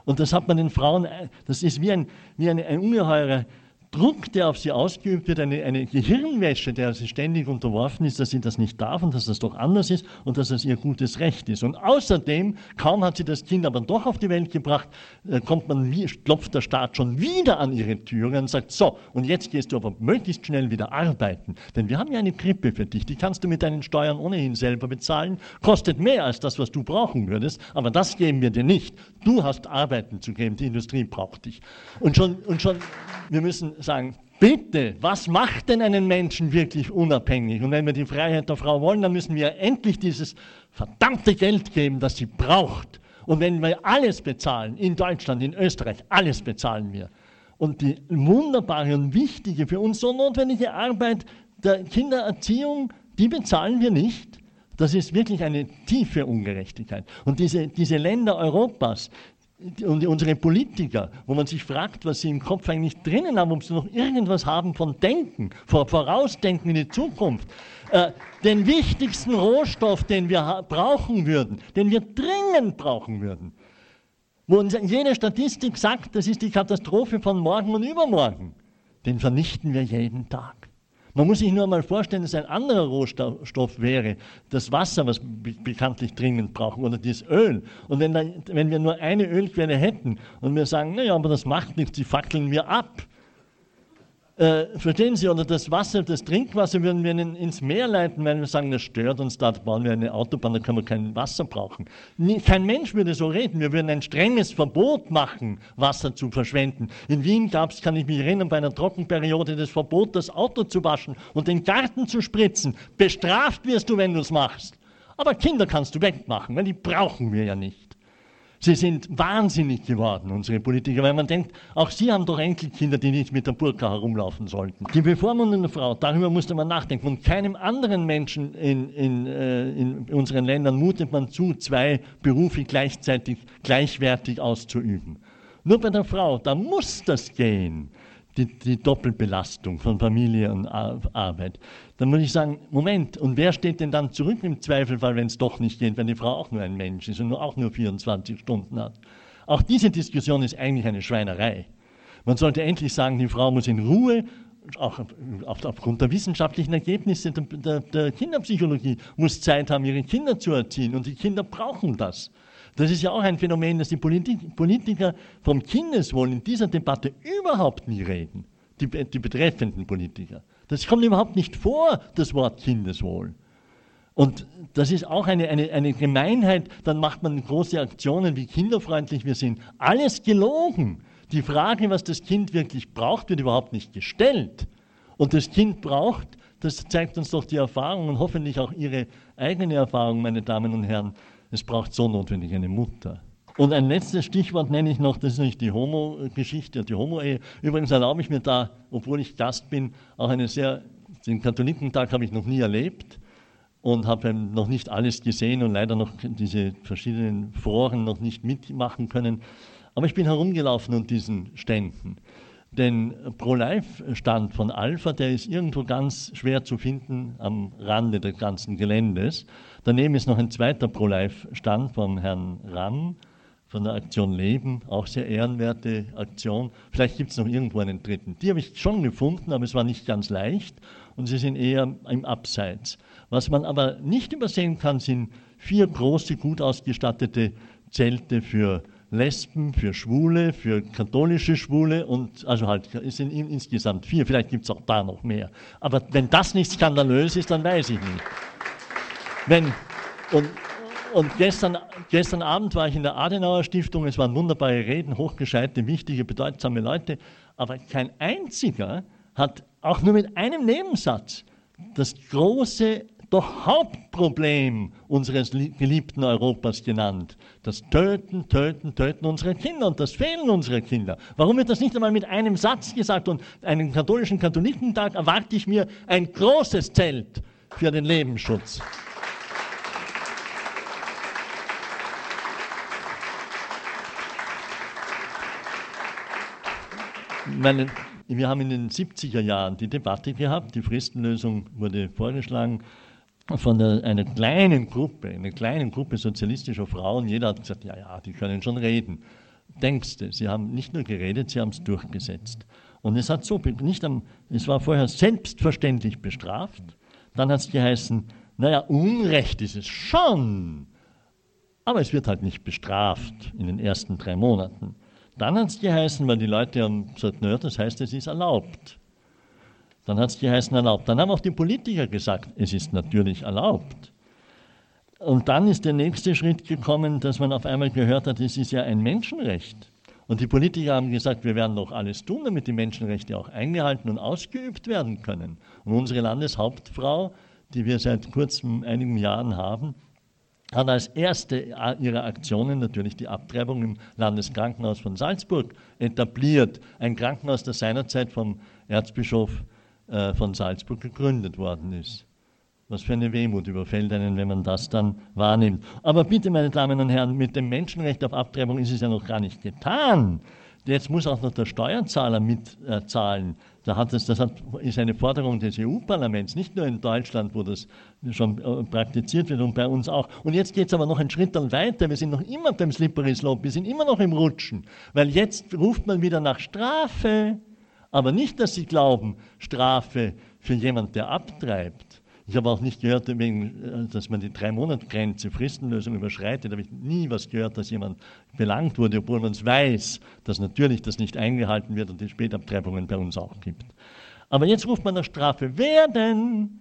S6: Und das hat man den Frauen, äh, das ist wie ein, wie eine, ein ungeheurer Druck, der auf sie ausgeübt wird, eine, eine Gehirnwäsche, der sie ständig unterworfen ist, dass sie das nicht darf und dass das doch anders ist und dass das ihr gutes Recht ist. Und außerdem, kaum hat sie das Kind aber doch auf die Welt gebracht, äh, kommt man, klopft der Staat schon wieder an ihre Türe und sagt, so, und jetzt gehst du aber möglichst schnell wieder arbeiten, denn wir haben ja eine Krippe für dich, die kannst du mit deinen Steuern ohnehin selber bezahlen, kostet mehr als das, was du brauchen würdest, aber das geben wir dir nicht. Du hast Arbeiten zu geben, die Industrie braucht dich. Und schon, und schon, wir müssen sagen, bitte, was macht denn einen Menschen wirklich unabhängig? Und wenn wir die Freiheit der Frau wollen, dann müssen wir endlich dieses verdammte Geld geben, das sie braucht. Und wenn wir alles bezahlen, in Deutschland, in Österreich, alles bezahlen wir. Und die wunderbare und wichtige, für uns so notwendige Arbeit der Kindererziehung, die bezahlen wir nicht. Das ist wirklich eine tiefe Ungerechtigkeit. Und diese, diese Länder Europas, und unsere Politiker, wo man sich fragt, was sie im Kopf eigentlich drinnen haben, ob sie noch irgendwas haben von Denken, Vorausdenken in die Zukunft. Äh, den wichtigsten Rohstoff, den wir brauchen würden, den wir dringend brauchen würden, wo uns jede Statistik sagt, das ist die Katastrophe von morgen und übermorgen, den vernichten wir jeden Tag. Man muss sich nur mal vorstellen, dass ein anderer Rohstoff wäre, das Wasser, was wir bekanntlich dringend brauchen, oder das Öl. Und wenn, da, wenn wir nur eine Ölquelle hätten und wir sagen, naja, aber das macht nichts, die fackeln wir ab, äh, verstehen Sie, oder das Wasser, das Trinkwasser würden wir in, ins Meer leiten, weil wir sagen, das stört uns, da bauen wir eine Autobahn, da können wir kein Wasser brauchen. Kein Mensch würde so reden. Wir würden ein strenges Verbot machen, Wasser zu verschwenden. In Wien gab es, kann ich mich erinnern, bei einer Trockenperiode das Verbot, das Auto zu waschen und den Garten zu spritzen. Bestraft wirst du, wenn du es machst. Aber Kinder kannst du wegmachen, weil die brauchen wir ja nicht. Sie sind wahnsinnig geworden, unsere Politiker, weil man denkt, auch sie haben doch Enkelkinder, die nicht mit der Burka herumlaufen sollten. Die bevormundende Frau, darüber musste man nachdenken. Und keinem anderen Menschen in, in, äh, in unseren Ländern mutet man zu, zwei Berufe gleichzeitig gleichwertig auszuüben. Nur bei der Frau, da muss das gehen die, die Doppelbelastung von Familie und Arbeit. Dann muss ich sagen, Moment, und wer steht denn dann zurück im Zweifelfall, wenn es doch nicht geht, wenn die Frau auch nur ein Mensch ist und auch nur 24 Stunden hat? Auch diese Diskussion ist eigentlich eine Schweinerei. Man sollte endlich sagen, die Frau muss in Ruhe, auch aufgrund der wissenschaftlichen Ergebnisse der, der, der Kinderpsychologie, muss Zeit haben, ihre Kinder zu erziehen. Und die Kinder brauchen das. Das ist ja auch ein Phänomen, dass die Politiker vom Kindeswohl in dieser Debatte überhaupt nie reden. Die, die betreffenden Politiker. Das kommt überhaupt nicht vor, das Wort Kindeswohl. Und das ist auch eine, eine, eine Gemeinheit, dann macht man große Aktionen, wie kinderfreundlich wir sind. Alles gelogen. Die Frage, was das Kind wirklich braucht, wird überhaupt nicht gestellt. Und das Kind braucht, das zeigt uns doch die Erfahrung und hoffentlich auch Ihre eigene Erfahrung, meine Damen und Herren, es braucht so notwendig eine Mutter. Und ein letztes Stichwort nenne ich noch, das ist nicht die Homo-Geschichte, die Homo-Ehe. Übrigens erlaube ich mir da, obwohl ich Gast bin, auch eine sehr, den Katholikentag habe ich noch nie erlebt und habe noch nicht alles gesehen und leider noch diese verschiedenen Foren noch nicht mitmachen können. Aber ich bin herumgelaufen an diesen Ständen. Den Pro-Life-Stand von Alpha, der ist irgendwo ganz schwer zu finden am Rande des ganzen Geländes. Daneben ist noch ein zweiter Pro-Life-Stand von Herrn Ramm von der Aktion Leben, auch sehr ehrenwerte Aktion. Vielleicht gibt es noch irgendwo einen dritten. Die habe ich schon gefunden, aber es war nicht ganz leicht und sie sind eher im Abseits. Was man aber nicht übersehen kann, sind vier große, gut ausgestattete Zelte für Lesben, für Schwule, für katholische Schwule und also halt, es sind insgesamt vier, vielleicht gibt es auch da noch mehr. Aber wenn das nicht skandalös ist, dann weiß ich nicht. Wenn, und, und gestern, gestern Abend war ich in der Adenauer Stiftung, es waren wunderbare Reden, hochgescheite, wichtige, bedeutsame Leute, aber kein einziger hat auch nur mit einem Nebensatz das große doch Hauptproblem unseres geliebten Europas genannt. Das Töten, Töten, Töten unserer Kinder und das Fehlen unserer Kinder. Warum wird das nicht einmal mit einem Satz gesagt? Und einen katholischen Katholikentag erwarte ich mir ein großes Zelt für den Lebensschutz. Meine, wir haben in den 70er Jahren die Debatte gehabt, die Fristenlösung wurde vorgeschlagen von der, einer kleinen Gruppe, einer kleinen Gruppe sozialistischer Frauen. Jeder hat gesagt, ja, ja, die können schon reden. Denkst du, sie haben nicht nur geredet, sie haben es durchgesetzt. Und es hat so, nicht am, es war vorher selbstverständlich bestraft, dann hat es geheißen, naja, Unrecht ist es schon, aber es wird halt nicht bestraft in den ersten drei Monaten. Dann hat es geheißen, weil die Leute haben gesagt, naja, das heißt, es ist erlaubt. Dann hat es geheißen, erlaubt. Dann haben auch die Politiker gesagt, es ist natürlich erlaubt. Und dann ist der nächste Schritt gekommen, dass man auf einmal gehört hat, es ist ja ein Menschenrecht. Und die Politiker haben gesagt, wir werden doch alles tun, damit die Menschenrechte auch eingehalten und ausgeübt werden können. Und unsere Landeshauptfrau, die wir seit kurzem einigen Jahren haben, hat als erste ihrer Aktionen natürlich die Abtreibung im Landeskrankenhaus von Salzburg etabliert. Ein Krankenhaus, das seinerzeit vom Erzbischof äh, von Salzburg gegründet worden ist. Was für eine Wehmut überfällt einen, wenn man das dann wahrnimmt. Aber bitte, meine Damen und Herren, mit dem Menschenrecht auf Abtreibung ist es ja noch gar nicht getan. Jetzt muss auch noch der Steuerzahler mitzahlen. Da hat es, das hat, ist eine Forderung des EU-Parlaments, nicht nur in Deutschland, wo das schon äh, praktiziert wird und bei uns auch. Und jetzt geht es aber noch einen Schritt weiter. Wir sind noch immer beim Slippery Slope, wir sind immer noch im Rutschen. Weil jetzt ruft man wieder nach Strafe. Aber nicht, dass sie glauben, Strafe für jemand, der abtreibt. Ich habe auch nicht gehört, dass man die Drei-Monat-Grenze, Fristenlösung überschreitet. Da habe ich nie was gehört, dass jemand belangt wurde, obwohl man es weiß, dass natürlich das nicht eingehalten wird und die Spätabtreibungen bei uns auch gibt. Aber jetzt ruft man nach Strafe. Wer denn?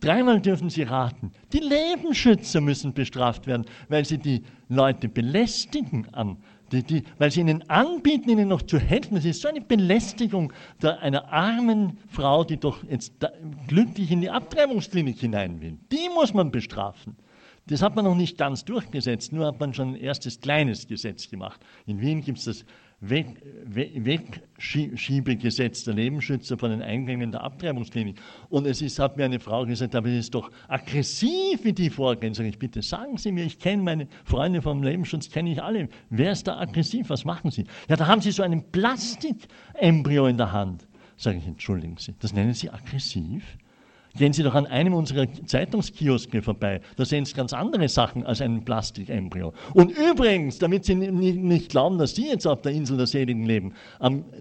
S6: Dreimal dürfen Sie raten. Die Lebensschützer müssen bestraft werden, weil sie die Leute belästigen am die, die, weil sie ihnen anbieten, ihnen noch zu helfen. Das ist so eine Belästigung der, einer armen Frau, die doch jetzt da, glücklich in die Abtreibungsklinik hinein will. Die muss man bestrafen. Das hat man noch nicht ganz durchgesetzt, nur hat man schon ein erstes kleines Gesetz gemacht. In Wien gibt es das Weg, Wegschiebegesetz der Lebensschützer von den Eingängen der Abtreibungsklinik. Und es ist, hat mir eine Frau gesagt, aber es ist doch aggressiv, wie die vorgehen. Sag ich, bitte sagen Sie mir, ich kenne meine Freunde vom Lebensschutz, kenne ich alle. Wer ist da aggressiv? Was machen Sie? Ja, da haben Sie so einen Plastikembryo in der Hand. Sage ich, entschuldigen Sie, das nennen Sie aggressiv? Gehen Sie doch an einem unserer Zeitungskioske vorbei. Da sehen Sie ganz andere Sachen als ein Plastikembryo. Und übrigens, damit Sie nicht glauben, dass Sie jetzt auf der Insel der Seligen leben,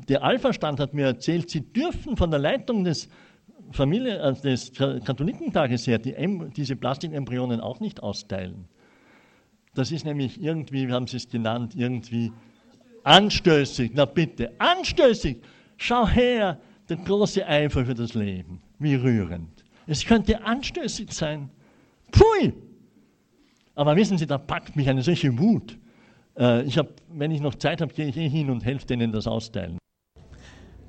S6: der Alpha-Stand hat mir erzählt, Sie dürfen von der Leitung des Familie, also des Katholikentages her die, diese Plastikembryonen auch nicht austeilen. Das ist nämlich irgendwie, wie haben Sie es genannt, irgendwie anstößig. Na bitte, anstößig. Schau her, der große Eifer für das Leben. Wie rührend. Es könnte anstößig sein. Pfui! Aber wissen Sie, da packt mich eine solche Wut. Äh, ich hab, wenn ich noch Zeit habe, gehe ich eh hin und helfe denen das austeilen.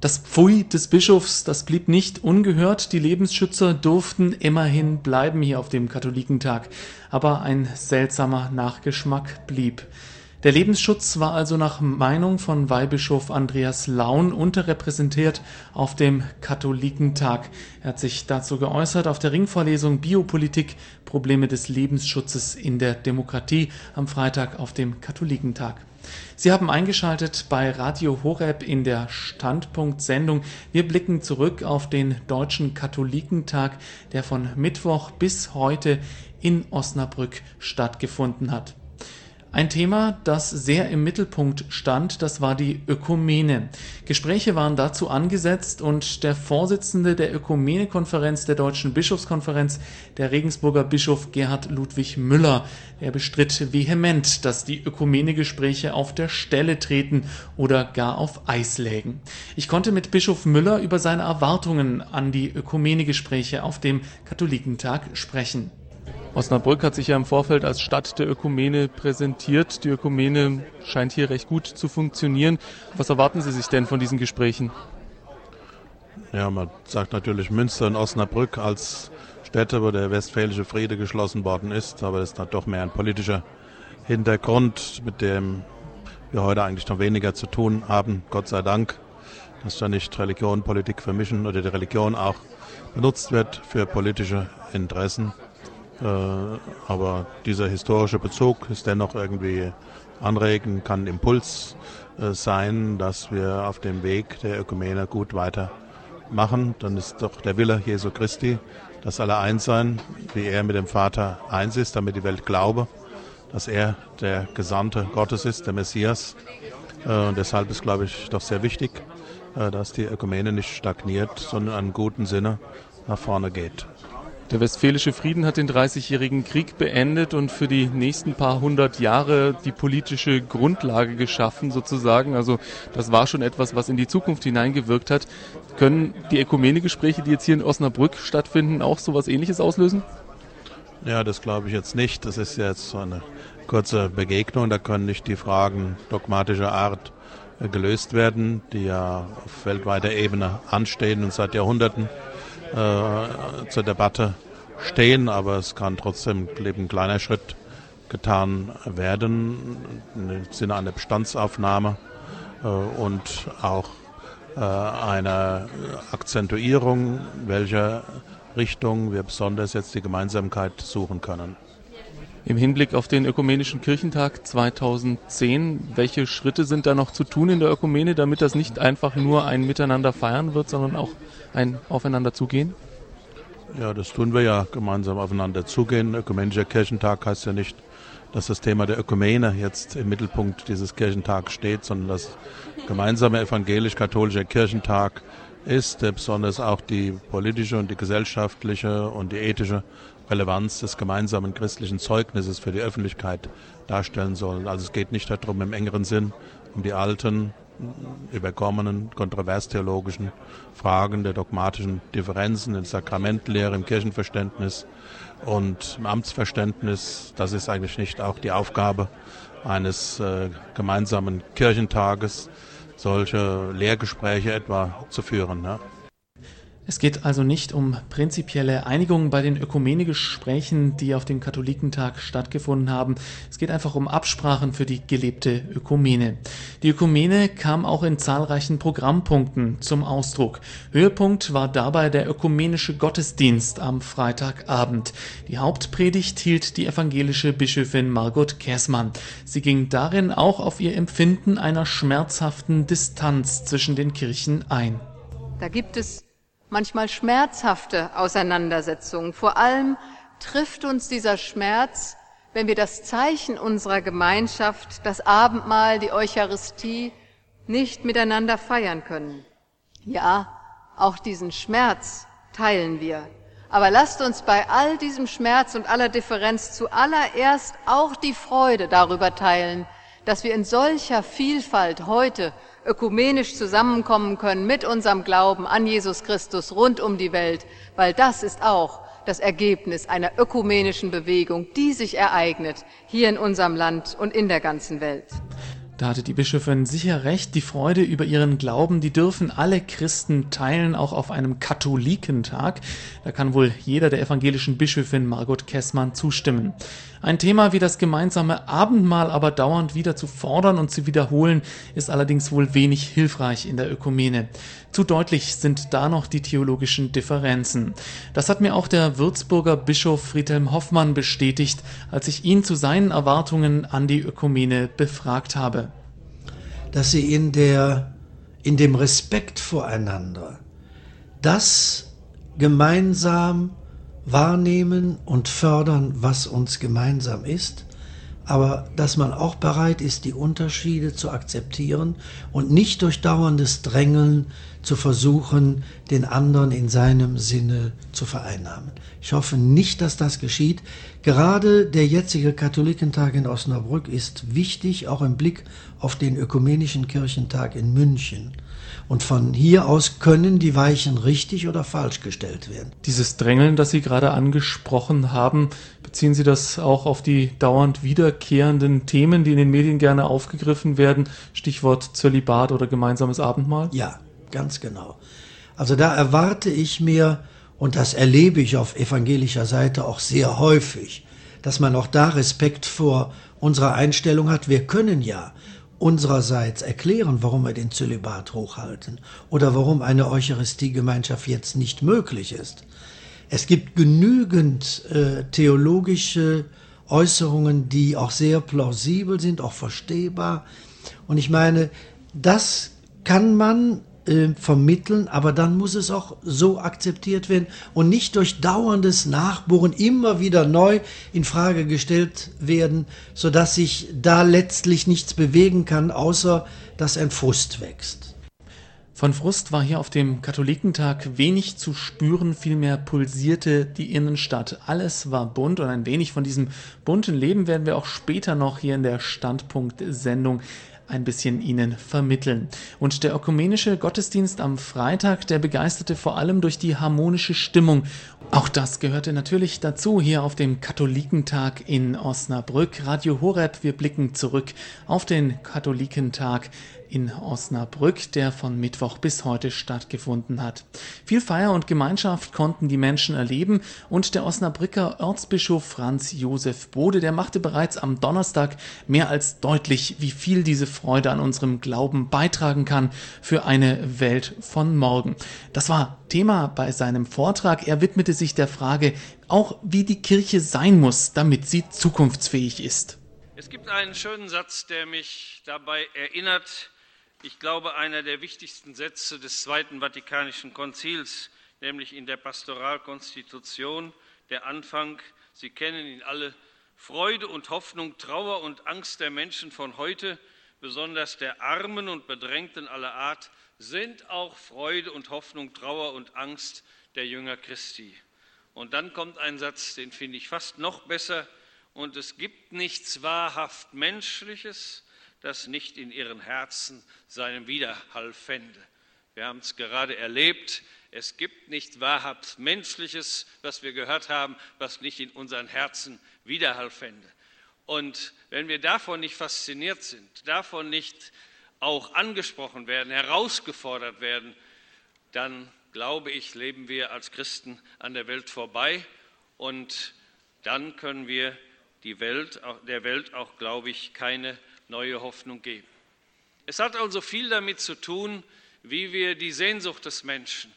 S1: Das Pfui des Bischofs, das blieb nicht ungehört. Die Lebensschützer durften immerhin bleiben hier auf dem Katholikentag. Aber ein seltsamer Nachgeschmack blieb. Der Lebensschutz war also nach Meinung von Weihbischof Andreas Laun unterrepräsentiert auf dem Katholikentag. Er hat sich dazu geäußert auf der Ringvorlesung Biopolitik Probleme des Lebensschutzes in der Demokratie am Freitag auf dem Katholikentag. Sie haben eingeschaltet bei Radio Horeb in der Standpunkt-Sendung. Wir blicken zurück auf den Deutschen Katholikentag, der von Mittwoch bis heute in Osnabrück stattgefunden hat. Ein Thema, das sehr im Mittelpunkt stand, das war die Ökumene. Gespräche waren dazu angesetzt und der Vorsitzende der Ökumene-Konferenz der Deutschen Bischofskonferenz, der Regensburger Bischof Gerhard Ludwig Müller, er bestritt vehement, dass die Ökumene-Gespräche auf der Stelle treten oder gar auf Eis lägen. Ich konnte mit Bischof Müller über seine Erwartungen an die Ökumene-Gespräche auf dem Katholikentag sprechen.
S7: Osnabrück hat sich ja im Vorfeld als Stadt der Ökumene präsentiert. Die Ökumene scheint hier recht gut zu funktionieren. Was erwarten Sie sich denn von diesen Gesprächen?
S8: Ja, man sagt natürlich Münster und Osnabrück als Städte, wo der westfälische Friede geschlossen worden ist, aber das ist dann doch mehr ein politischer Hintergrund, mit dem wir heute eigentlich noch weniger zu tun haben, Gott sei Dank, dass da nicht Religion und Politik vermischen oder die Religion auch benutzt wird für politische Interessen. Äh, aber dieser historische Bezug ist dennoch irgendwie anregend, kann Impuls äh, sein, dass wir auf dem Weg der Ökumene gut weitermachen. Dann ist doch der Wille Jesu Christi, dass alle eins sein, wie er mit dem Vater eins ist, damit die Welt glaube, dass er der Gesandte Gottes ist, der Messias. Äh, und deshalb ist, glaube ich, doch sehr wichtig, dass die Ökumene nicht stagniert, sondern in guten Sinne nach vorne geht.
S7: Der Westfälische Frieden hat den Dreißigjährigen Krieg beendet und für die nächsten paar hundert Jahre die politische Grundlage geschaffen, sozusagen. Also das war schon etwas, was in die Zukunft hineingewirkt hat. Können die Ökumene-Gespräche, die jetzt hier in Osnabrück stattfinden, auch so etwas Ähnliches auslösen?
S8: Ja, das glaube ich jetzt nicht. Das ist jetzt so eine kurze Begegnung. Da können nicht die Fragen dogmatischer Art äh, gelöst werden, die ja auf weltweiter Ebene anstehen und seit Jahrhunderten äh, zur Debatte stehen, aber es kann trotzdem ein kleiner Schritt getan werden im Sinne einer Bestandsaufnahme äh, und auch äh, einer Akzentuierung, welcher Richtung wir besonders jetzt die Gemeinsamkeit suchen können.
S7: Im Hinblick auf den Ökumenischen Kirchentag 2010, welche Schritte sind da noch zu tun in der Ökumene, damit das nicht einfach nur ein Miteinander feiern wird, sondern auch ein Aufeinander zugehen?
S8: Ja, das tun wir ja gemeinsam aufeinander zugehen. Ökumenischer Kirchentag heißt ja nicht, dass das Thema der Ökumene jetzt im Mittelpunkt dieses Kirchentags steht, sondern dass gemeinsame evangelisch-katholischer Kirchentag ist, der besonders auch die politische und die gesellschaftliche und die ethische Relevanz des gemeinsamen christlichen Zeugnisses für die Öffentlichkeit darstellen soll. Also es geht nicht darum im engeren Sinn um die alten, überkommenen, kontroverstheologischen Fragen der dogmatischen Differenzen in Sakramentlehre, im Kirchenverständnis und im Amtsverständnis. Das ist eigentlich nicht auch die Aufgabe eines äh, gemeinsamen Kirchentages, solche Lehrgespräche etwa zu führen. Ne?
S1: Es geht also nicht um prinzipielle Einigung bei den Ökumene-Gesprächen, die auf dem Katholikentag stattgefunden haben. Es geht einfach um Absprachen für die gelebte Ökumene. Die Ökumene kam auch in zahlreichen Programmpunkten zum Ausdruck. Höhepunkt war dabei der ökumenische Gottesdienst am Freitagabend. Die Hauptpredigt hielt die evangelische Bischöfin Margot Kersmann. Sie ging darin auch auf ihr Empfinden einer schmerzhaften Distanz zwischen den Kirchen ein.
S9: Da gibt es manchmal schmerzhafte Auseinandersetzungen. Vor allem trifft uns dieser Schmerz, wenn wir das Zeichen unserer Gemeinschaft, das Abendmahl, die Eucharistie, nicht miteinander feiern können. Ja, auch diesen Schmerz teilen wir. Aber lasst uns bei all diesem Schmerz und aller Differenz zuallererst auch die Freude darüber teilen, dass wir in solcher Vielfalt heute ökumenisch zusammenkommen können mit unserem Glauben an Jesus Christus rund um die Welt, weil das ist auch das Ergebnis einer ökumenischen Bewegung, die sich ereignet hier in unserem Land und in der ganzen Welt.
S1: Da hatte die Bischöfin sicher recht, die Freude über ihren Glauben, die dürfen alle Christen teilen, auch auf einem Katholikentag. Da kann wohl jeder der evangelischen Bischöfin Margot Kessmann zustimmen. Ein Thema wie das gemeinsame Abendmahl aber dauernd wieder zu fordern und zu wiederholen, ist allerdings wohl wenig hilfreich in der Ökumene. Zu deutlich sind da noch die theologischen Differenzen. Das hat mir auch der Würzburger Bischof Friedhelm Hoffmann bestätigt, als ich ihn zu seinen Erwartungen an die Ökumene befragt habe.
S10: Dass sie in der, in dem Respekt voreinander das gemeinsam wahrnehmen und fördern, was uns gemeinsam ist, aber dass man auch bereit ist, die Unterschiede zu akzeptieren und nicht durch dauerndes Drängeln zu versuchen, den anderen in seinem Sinne zu vereinnahmen. Ich hoffe nicht, dass das geschieht. Gerade der jetzige Katholikentag in Osnabrück ist wichtig, auch im Blick auf den Ökumenischen Kirchentag in München. Und von hier aus können die Weichen richtig oder falsch gestellt werden.
S1: Dieses Drängeln, das Sie gerade angesprochen haben, beziehen Sie das auch auf die dauernd wiederkehrenden Themen, die in den Medien gerne aufgegriffen werden? Stichwort Zölibat oder gemeinsames Abendmahl?
S10: Ja, ganz genau. Also da erwarte ich mir, und das erlebe ich auf evangelischer Seite auch sehr häufig, dass man auch da Respekt vor unserer Einstellung hat. Wir können ja unsererseits erklären, warum wir den Zölibat hochhalten oder warum eine Eucharistiegemeinschaft jetzt nicht möglich ist. Es gibt genügend äh, theologische Äußerungen, die auch sehr plausibel sind, auch verstehbar. Und ich meine, das kann man äh, vermitteln, aber dann muss es auch so akzeptiert werden und nicht durch dauerndes Nachbohren immer wieder neu in Frage gestellt werden, sodass sich da letztlich nichts bewegen kann, außer dass ein Frust wächst.
S1: Von Frust war hier auf dem Katholikentag wenig zu spüren, vielmehr pulsierte die Innenstadt. Alles war bunt und ein wenig von diesem bunten Leben werden wir auch später noch hier in der Standpunkt-Sendung ein bisschen Ihnen vermitteln. Und der ökumenische Gottesdienst am Freitag, der begeisterte vor allem durch die harmonische Stimmung. Auch das gehörte natürlich dazu hier auf dem Katholikentag in Osnabrück. Radio Horeb, wir blicken zurück auf den Katholikentag in Osnabrück, der von Mittwoch bis heute stattgefunden hat. Viel Feier und Gemeinschaft konnten die Menschen erleben und der Osnabrücker Erzbischof Franz Josef Bode, der machte bereits am Donnerstag mehr als deutlich, wie viel diese Freude an unserem Glauben beitragen kann für eine Welt von morgen. Das war Thema bei seinem Vortrag. Er widmete sich der Frage, auch wie die Kirche sein muss, damit sie zukunftsfähig ist.
S11: Es gibt einen schönen Satz, der mich dabei erinnert, ich glaube, einer der wichtigsten Sätze des Zweiten Vatikanischen Konzils, nämlich in der Pastoralkonstitution, der Anfang, Sie kennen ihn alle, Freude und Hoffnung, Trauer und Angst der Menschen von heute, besonders der Armen und Bedrängten aller Art, sind auch Freude und Hoffnung, Trauer und Angst der Jünger Christi. Und dann kommt ein Satz, den finde ich fast noch besser. Und es gibt nichts wahrhaft Menschliches, das nicht in ihren Herzen seinen Widerhall fände. Wir haben es gerade erlebt. Es gibt nicht wahrhaft Menschliches, was wir gehört haben, was nicht in unseren Herzen Widerhall fände. Und wenn wir davon nicht fasziniert sind, davon nicht auch angesprochen werden, herausgefordert werden, dann glaube ich, leben wir als Christen an der Welt vorbei und dann können wir die Welt, der Welt auch, glaube ich, keine neue Hoffnung geben. Es hat also viel damit zu tun, wie wir die Sehnsucht des Menschen,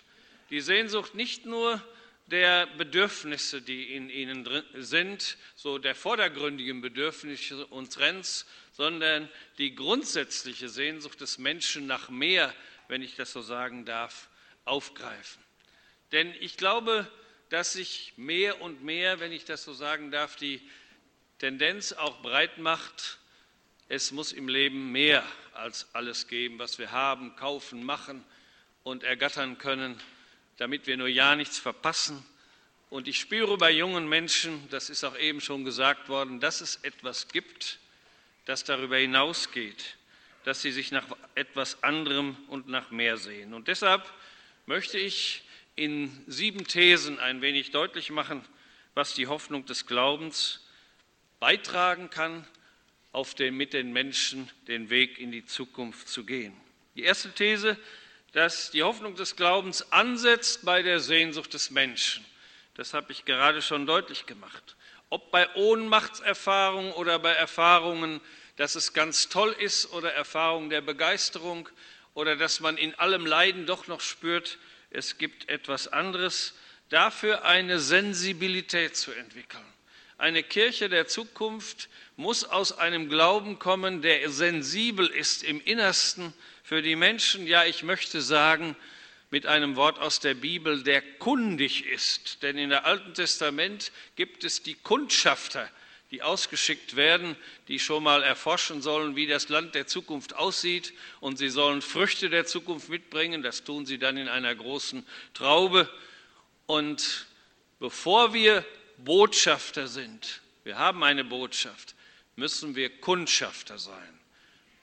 S11: die Sehnsucht nicht nur der Bedürfnisse, die in ihnen sind, so der vordergründigen Bedürfnisse unseres, sondern die grundsätzliche Sehnsucht des Menschen nach mehr, wenn ich das so sagen darf, aufgreifen. Denn ich glaube, dass sich mehr und mehr, wenn ich das so sagen darf, die Tendenz auch breit macht, es muss im Leben mehr als alles geben, was wir haben, kaufen, machen und ergattern können, damit wir nur ja nichts verpassen. Und ich spüre bei jungen Menschen, das ist auch eben schon gesagt worden, dass es etwas gibt, das darüber hinausgeht, dass sie sich nach etwas anderem und nach mehr sehen. Und deshalb möchte ich in sieben Thesen ein wenig deutlich machen, was die Hoffnung des Glaubens beitragen kann, auf den, mit den Menschen den Weg in die Zukunft zu gehen. Die erste These, dass die Hoffnung des Glaubens ansetzt bei der Sehnsucht des Menschen. Das habe ich gerade schon deutlich gemacht. Ob bei Ohnmachtserfahrungen oder bei Erfahrungen, dass es ganz toll ist oder Erfahrungen der Begeisterung oder dass man in allem Leiden doch noch spürt, es gibt etwas anderes, dafür eine Sensibilität zu entwickeln. Eine Kirche der Zukunft muss aus einem Glauben kommen, der sensibel ist im Innersten für die Menschen. Ja, ich möchte sagen, mit einem Wort aus der Bibel, der kundig ist. Denn in der Alten Testament gibt es die Kundschafter, die ausgeschickt werden, die schon mal erforschen sollen, wie das Land der Zukunft aussieht. Und sie sollen Früchte der Zukunft mitbringen. Das tun sie dann in einer großen Traube. Und bevor wir Botschafter sind, wir haben eine Botschaft, müssen wir Kundschafter sein.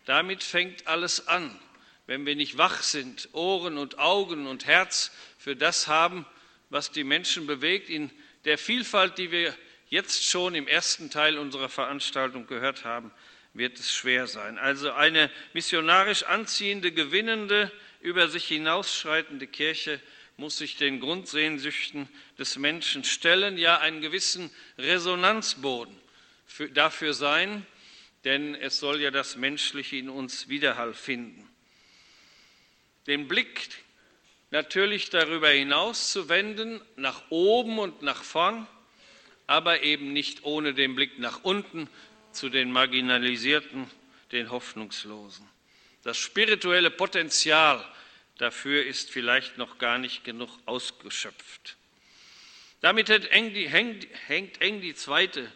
S11: Damit fängt alles an. Wenn wir nicht wach sind, Ohren und Augen und Herz für das haben, was die Menschen bewegt, in der Vielfalt, die wir jetzt schon im ersten Teil unserer Veranstaltung gehört haben, wird es schwer sein. Also eine missionarisch anziehende, gewinnende, über sich hinausschreitende Kirche muss sich den Grundsehnsüchten des Menschen stellen, ja einen gewissen Resonanzboden für, dafür sein, denn es soll ja das Menschliche in uns Widerhall finden. Den Blick natürlich darüber hinaus zu wenden, nach oben und nach vorn, aber eben nicht ohne den Blick nach unten zu den Marginalisierten, den Hoffnungslosen. Das spirituelle Potenzial dafür ist vielleicht noch gar nicht genug ausgeschöpft. Damit hängt eng die zweite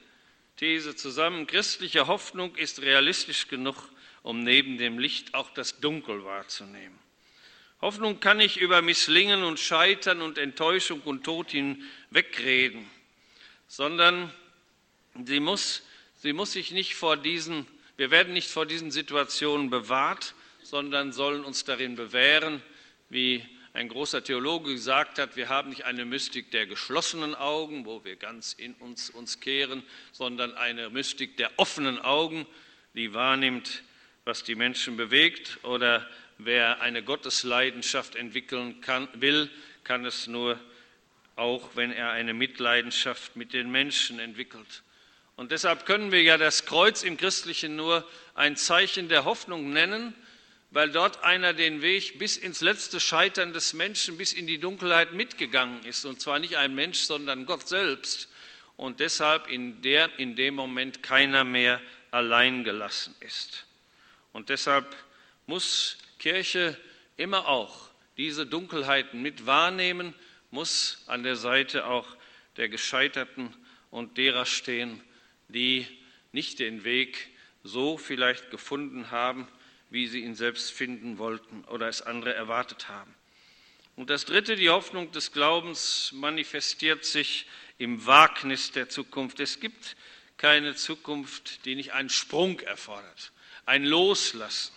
S11: These zusammen. Christliche Hoffnung ist realistisch genug, um neben dem Licht auch das Dunkel wahrzunehmen. Hoffnung kann nicht über Misslingen und Scheitern und Enttäuschung und Tod hinwegreden sondern sie muss, sie muss sich nicht vor diesen, wir werden nicht vor diesen Situationen bewahrt, sondern sollen uns darin bewähren, wie ein großer Theologe gesagt hat, wir haben nicht eine Mystik der geschlossenen Augen, wo wir ganz in uns uns kehren, sondern eine Mystik der offenen Augen, die wahrnimmt, was die Menschen bewegt. Oder wer eine Gottesleidenschaft entwickeln kann, will, kann es nur auch wenn er eine Mitleidenschaft mit den Menschen entwickelt. Und deshalb können wir ja das Kreuz im Christlichen nur ein Zeichen der Hoffnung nennen, weil dort einer den Weg bis ins letzte Scheitern des Menschen, bis in die Dunkelheit mitgegangen ist. Und zwar nicht ein Mensch, sondern Gott selbst. Und deshalb in, der, in dem Moment keiner mehr allein gelassen ist. Und deshalb muss Kirche immer auch diese Dunkelheiten mit wahrnehmen, muss an der Seite auch der Gescheiterten und derer stehen, die nicht den Weg so vielleicht gefunden haben, wie sie ihn selbst finden wollten oder es andere erwartet haben. Und das Dritte, die Hoffnung des Glaubens manifestiert sich im Wagnis der Zukunft. Es gibt keine Zukunft, die nicht einen Sprung erfordert, ein Loslassen.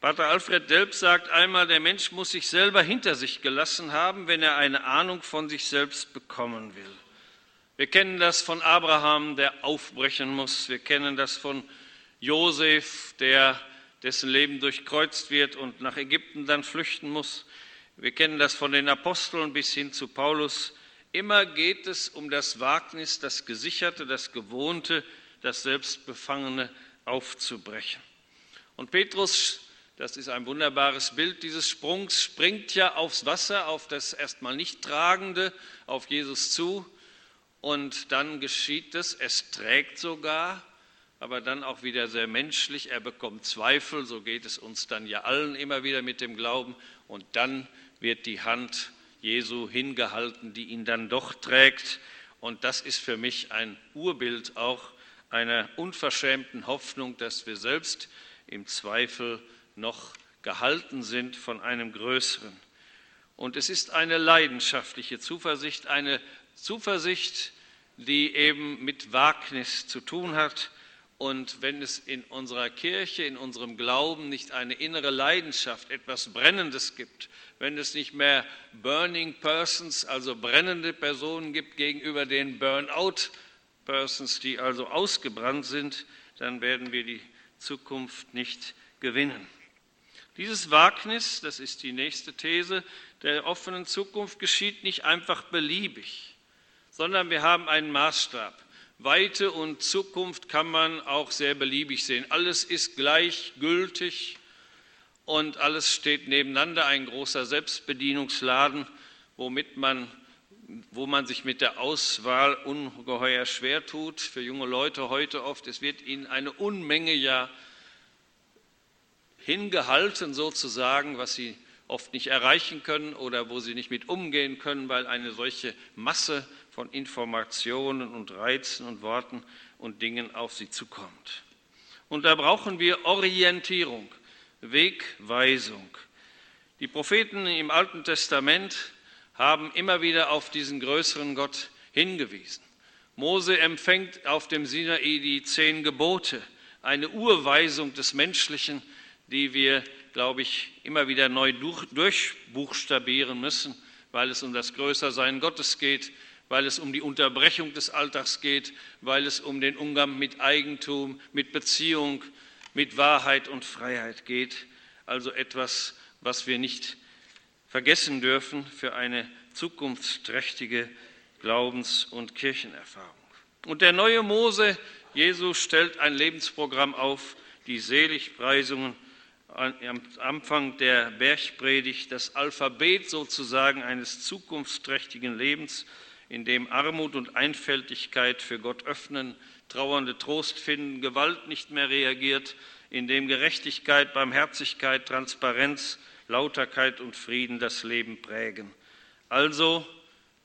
S11: Pater Alfred Delp sagt einmal, der Mensch muss sich selber hinter sich gelassen haben, wenn er eine Ahnung von sich selbst bekommen will. Wir kennen das von Abraham, der aufbrechen muss. Wir kennen das von Josef, der, dessen Leben durchkreuzt wird und nach Ägypten dann flüchten muss. Wir kennen das von den Aposteln bis hin zu Paulus. Immer geht es um das Wagnis, das Gesicherte, das Gewohnte, das Selbstbefangene aufzubrechen. Und Petrus das ist ein wunderbares Bild dieses Sprungs, springt ja aufs Wasser, auf das erstmal nicht tragende, auf Jesus zu. Und dann geschieht es, es trägt sogar, aber dann auch wieder sehr menschlich. Er bekommt Zweifel, so geht es uns dann ja allen immer wieder mit dem Glauben. Und dann wird die Hand Jesu hingehalten, die ihn dann doch trägt. Und das ist für mich ein Urbild auch einer unverschämten Hoffnung, dass wir selbst im Zweifel noch gehalten sind von einem Größeren. Und es ist eine leidenschaftliche Zuversicht, eine Zuversicht, die eben mit Wagnis zu tun hat. Und wenn es in unserer Kirche, in unserem Glauben nicht eine innere Leidenschaft, etwas Brennendes gibt, wenn es nicht mehr Burning Persons, also brennende Personen gibt gegenüber den Burnout Persons, die also ausgebrannt sind, dann werden wir die Zukunft nicht gewinnen. Dieses Wagnis, das ist die nächste These, der offenen Zukunft geschieht nicht einfach beliebig, sondern wir haben einen Maßstab. Weite und Zukunft kann man auch sehr beliebig sehen. Alles ist gleichgültig und alles steht nebeneinander, ein großer Selbstbedienungsladen, womit man, wo man sich mit der Auswahl ungeheuer schwer tut. Für junge Leute heute oft, es wird ihnen eine Unmenge ja hingehalten sozusagen, was sie oft nicht erreichen können oder wo sie nicht mit umgehen können, weil eine solche Masse von Informationen und Reizen und Worten und Dingen auf sie zukommt. Und da brauchen wir Orientierung, Wegweisung. Die Propheten im Alten Testament haben immer wieder auf diesen größeren Gott hingewiesen. Mose empfängt auf dem Sinai die zehn Gebote, eine Urweisung des Menschlichen, die wir, glaube ich, immer wieder neu durchbuchstabieren müssen, weil es um das Größersein Gottes geht, weil es um die Unterbrechung des Alltags geht, weil es um den Umgang mit Eigentum, mit Beziehung, mit Wahrheit und Freiheit geht. Also etwas, was wir nicht vergessen dürfen für eine zukunftsträchtige Glaubens- und Kirchenerfahrung. Und der neue Mose, Jesus, stellt ein Lebensprogramm auf, die Seligpreisungen am Anfang der Bergpredigt, das Alphabet sozusagen eines zukunftsträchtigen Lebens, in dem Armut und Einfältigkeit für Gott öffnen, Trauernde Trost finden, Gewalt nicht mehr reagiert, in dem Gerechtigkeit, Barmherzigkeit, Transparenz, Lauterkeit und Frieden das Leben prägen. Also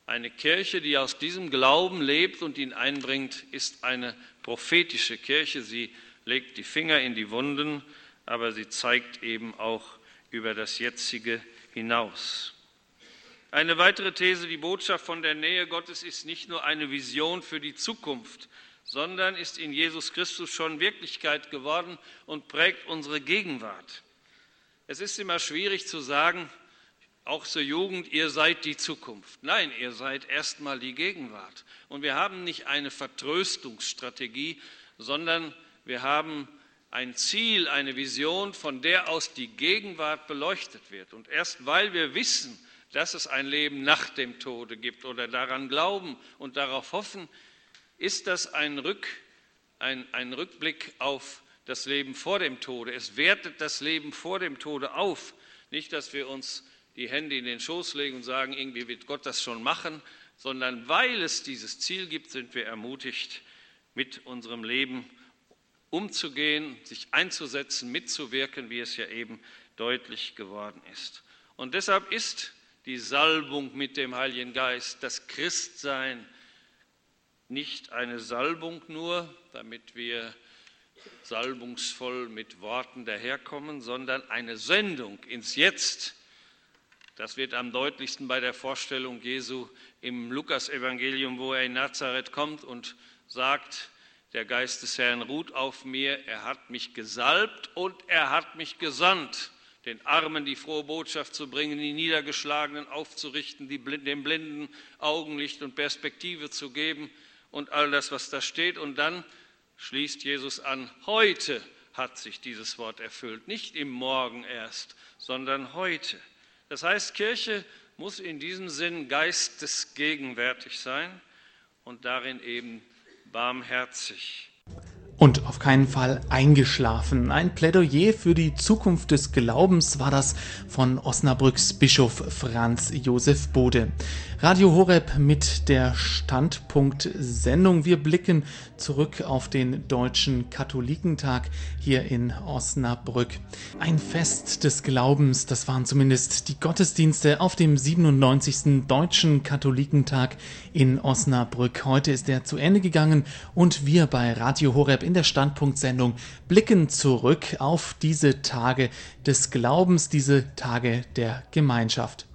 S11: eine Kirche, die aus diesem Glauben lebt und ihn einbringt, ist eine prophetische Kirche. Sie legt die Finger in die Wunden, aber sie zeigt eben auch über das Jetzige hinaus. Eine weitere These, die Botschaft von der Nähe Gottes ist nicht nur eine Vision für die Zukunft, sondern ist in Jesus Christus schon Wirklichkeit geworden und prägt unsere Gegenwart. Es ist immer schwierig zu sagen, auch zur Jugend, ihr seid die Zukunft. Nein, ihr seid erstmal die Gegenwart. Und wir haben nicht eine Vertröstungsstrategie, sondern wir haben ein Ziel, eine Vision, von der aus die Gegenwart beleuchtet wird. Und erst weil wir wissen, dass es ein Leben nach dem Tode gibt oder daran glauben und darauf hoffen, ist das ein, Rück, ein, ein Rückblick auf das Leben vor dem Tode. Es wertet das Leben vor dem Tode auf. Nicht, dass wir uns die Hände in den Schoß legen und sagen, irgendwie wird Gott das schon machen, sondern weil es dieses Ziel gibt, sind wir ermutigt, mit unserem Leben umzugehen, sich einzusetzen, mitzuwirken, wie es ja eben deutlich geworden ist. Und deshalb ist die Salbung mit dem Heiligen Geist, das Christsein, nicht eine Salbung nur, damit wir salbungsvoll mit Worten daherkommen, sondern eine Sendung ins Jetzt. Das wird am deutlichsten bei der Vorstellung Jesu im Lukasevangelium, wo er in Nazareth kommt und sagt, der Geist des Herrn ruht auf mir, er hat mich gesalbt und er hat mich gesandt den Armen die frohe Botschaft zu bringen, die Niedergeschlagenen aufzurichten, die, den Blinden Augenlicht und Perspektive zu geben und all das, was da steht. Und dann schließt Jesus an, heute hat sich dieses Wort erfüllt, nicht im Morgen erst, sondern heute. Das heißt, Kirche muss in diesem Sinn geistesgegenwärtig sein und darin eben barmherzig.
S1: Und auf keinen Fall eingeschlafen. Ein Plädoyer für die Zukunft des Glaubens war das von Osnabrücks Bischof Franz Josef Bode. Radio Horeb mit der Standpunkt-Sendung. Wir blicken zurück auf den Deutschen Katholikentag hier in Osnabrück. Ein Fest des Glaubens, das waren zumindest die Gottesdienste auf dem 97. Deutschen Katholikentag in Osnabrück. Heute ist er zu Ende gegangen und wir bei Radio Horeb in der Standpunkt-Sendung blicken zurück auf diese Tage des Glaubens, diese Tage der Gemeinschaft.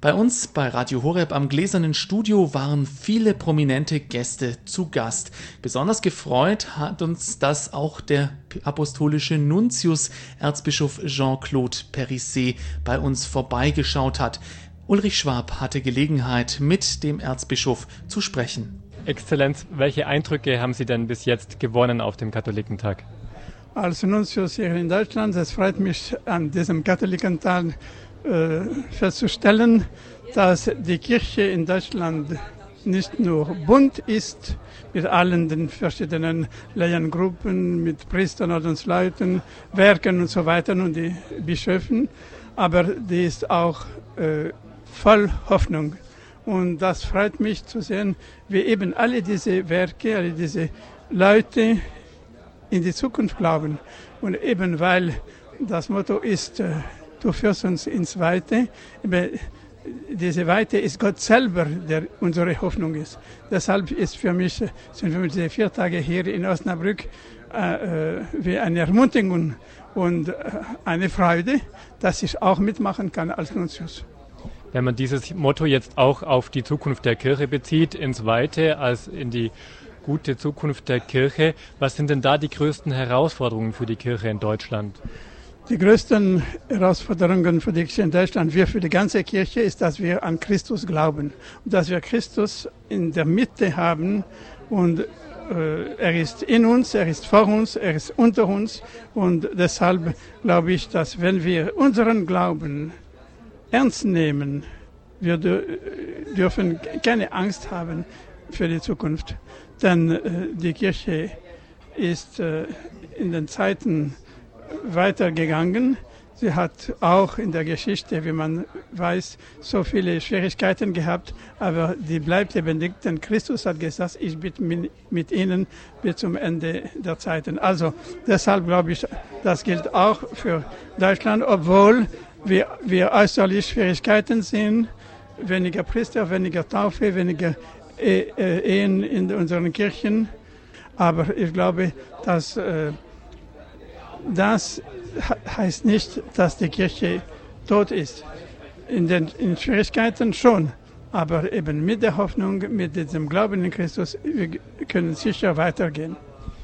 S1: Bei uns bei Radio Horeb am Gläsernen Studio waren viele prominente Gäste zu Gast. Besonders gefreut hat uns das auch der apostolische Nuntius Erzbischof Jean-Claude Perisset bei uns vorbeigeschaut hat. Ulrich Schwab hatte Gelegenheit, mit dem Erzbischof zu sprechen.
S2: Exzellenz, welche Eindrücke haben Sie denn bis jetzt gewonnen auf dem Katholikentag?
S12: Als Nuntius hier in Deutschland, es freut mich an diesem Katholikentag äh, festzustellen, dass die Kirche in Deutschland nicht nur bunt ist mit allen den verschiedenen Laiengruppen, mit Priestern, Ordensleuten, Werken und so weiter und die Bischöfen, aber die ist auch äh, voll Hoffnung. Und das freut mich zu sehen, wie eben alle diese Werke, alle diese Leute in die Zukunft glauben. Und eben weil das Motto ist, äh, du führst uns ins Weite. diese Weite ist Gott selber, der unsere Hoffnung ist. Deshalb ist für mich, sind für mich diese vier Tage hier in Osnabrück äh, äh wie eine Ermutigung und äh, eine Freude, dass ich auch mitmachen kann als Nuntius.
S2: Wenn man dieses Motto jetzt auch auf die Zukunft der Kirche bezieht, ins Weite als in die gute Zukunft der Kirche, was sind denn da die größten Herausforderungen für die Kirche in Deutschland?
S12: Die größten Herausforderungen für die Kirche in Deutschland, wir für die ganze Kirche, ist, dass wir an Christus glauben. Und dass wir Christus in der Mitte haben und äh, er ist in uns, er ist vor uns, er ist unter uns. Und deshalb glaube ich, dass wenn wir unseren Glauben ernst nehmen, wir dürfen keine Angst haben für die Zukunft, denn äh, die Kirche ist äh, in den Zeiten weitergegangen. Sie hat auch in der Geschichte, wie man weiß, so viele Schwierigkeiten gehabt, aber die bleibt lebendig, denn Christus hat gesagt, ich bin mit ihnen bis zum Ende der Zeiten. Also deshalb glaube ich, das gilt auch für Deutschland, obwohl wir, wir äußerlich Schwierigkeiten sehen, weniger Priester, weniger Taufe, weniger e äh, Ehen in unseren Kirchen. Aber ich glaube, dass äh, das heißt nicht, dass die Kirche tot ist. In den in Schwierigkeiten schon, aber eben mit der Hoffnung, mit diesem Glauben in Christus, wir können sicher weitergehen.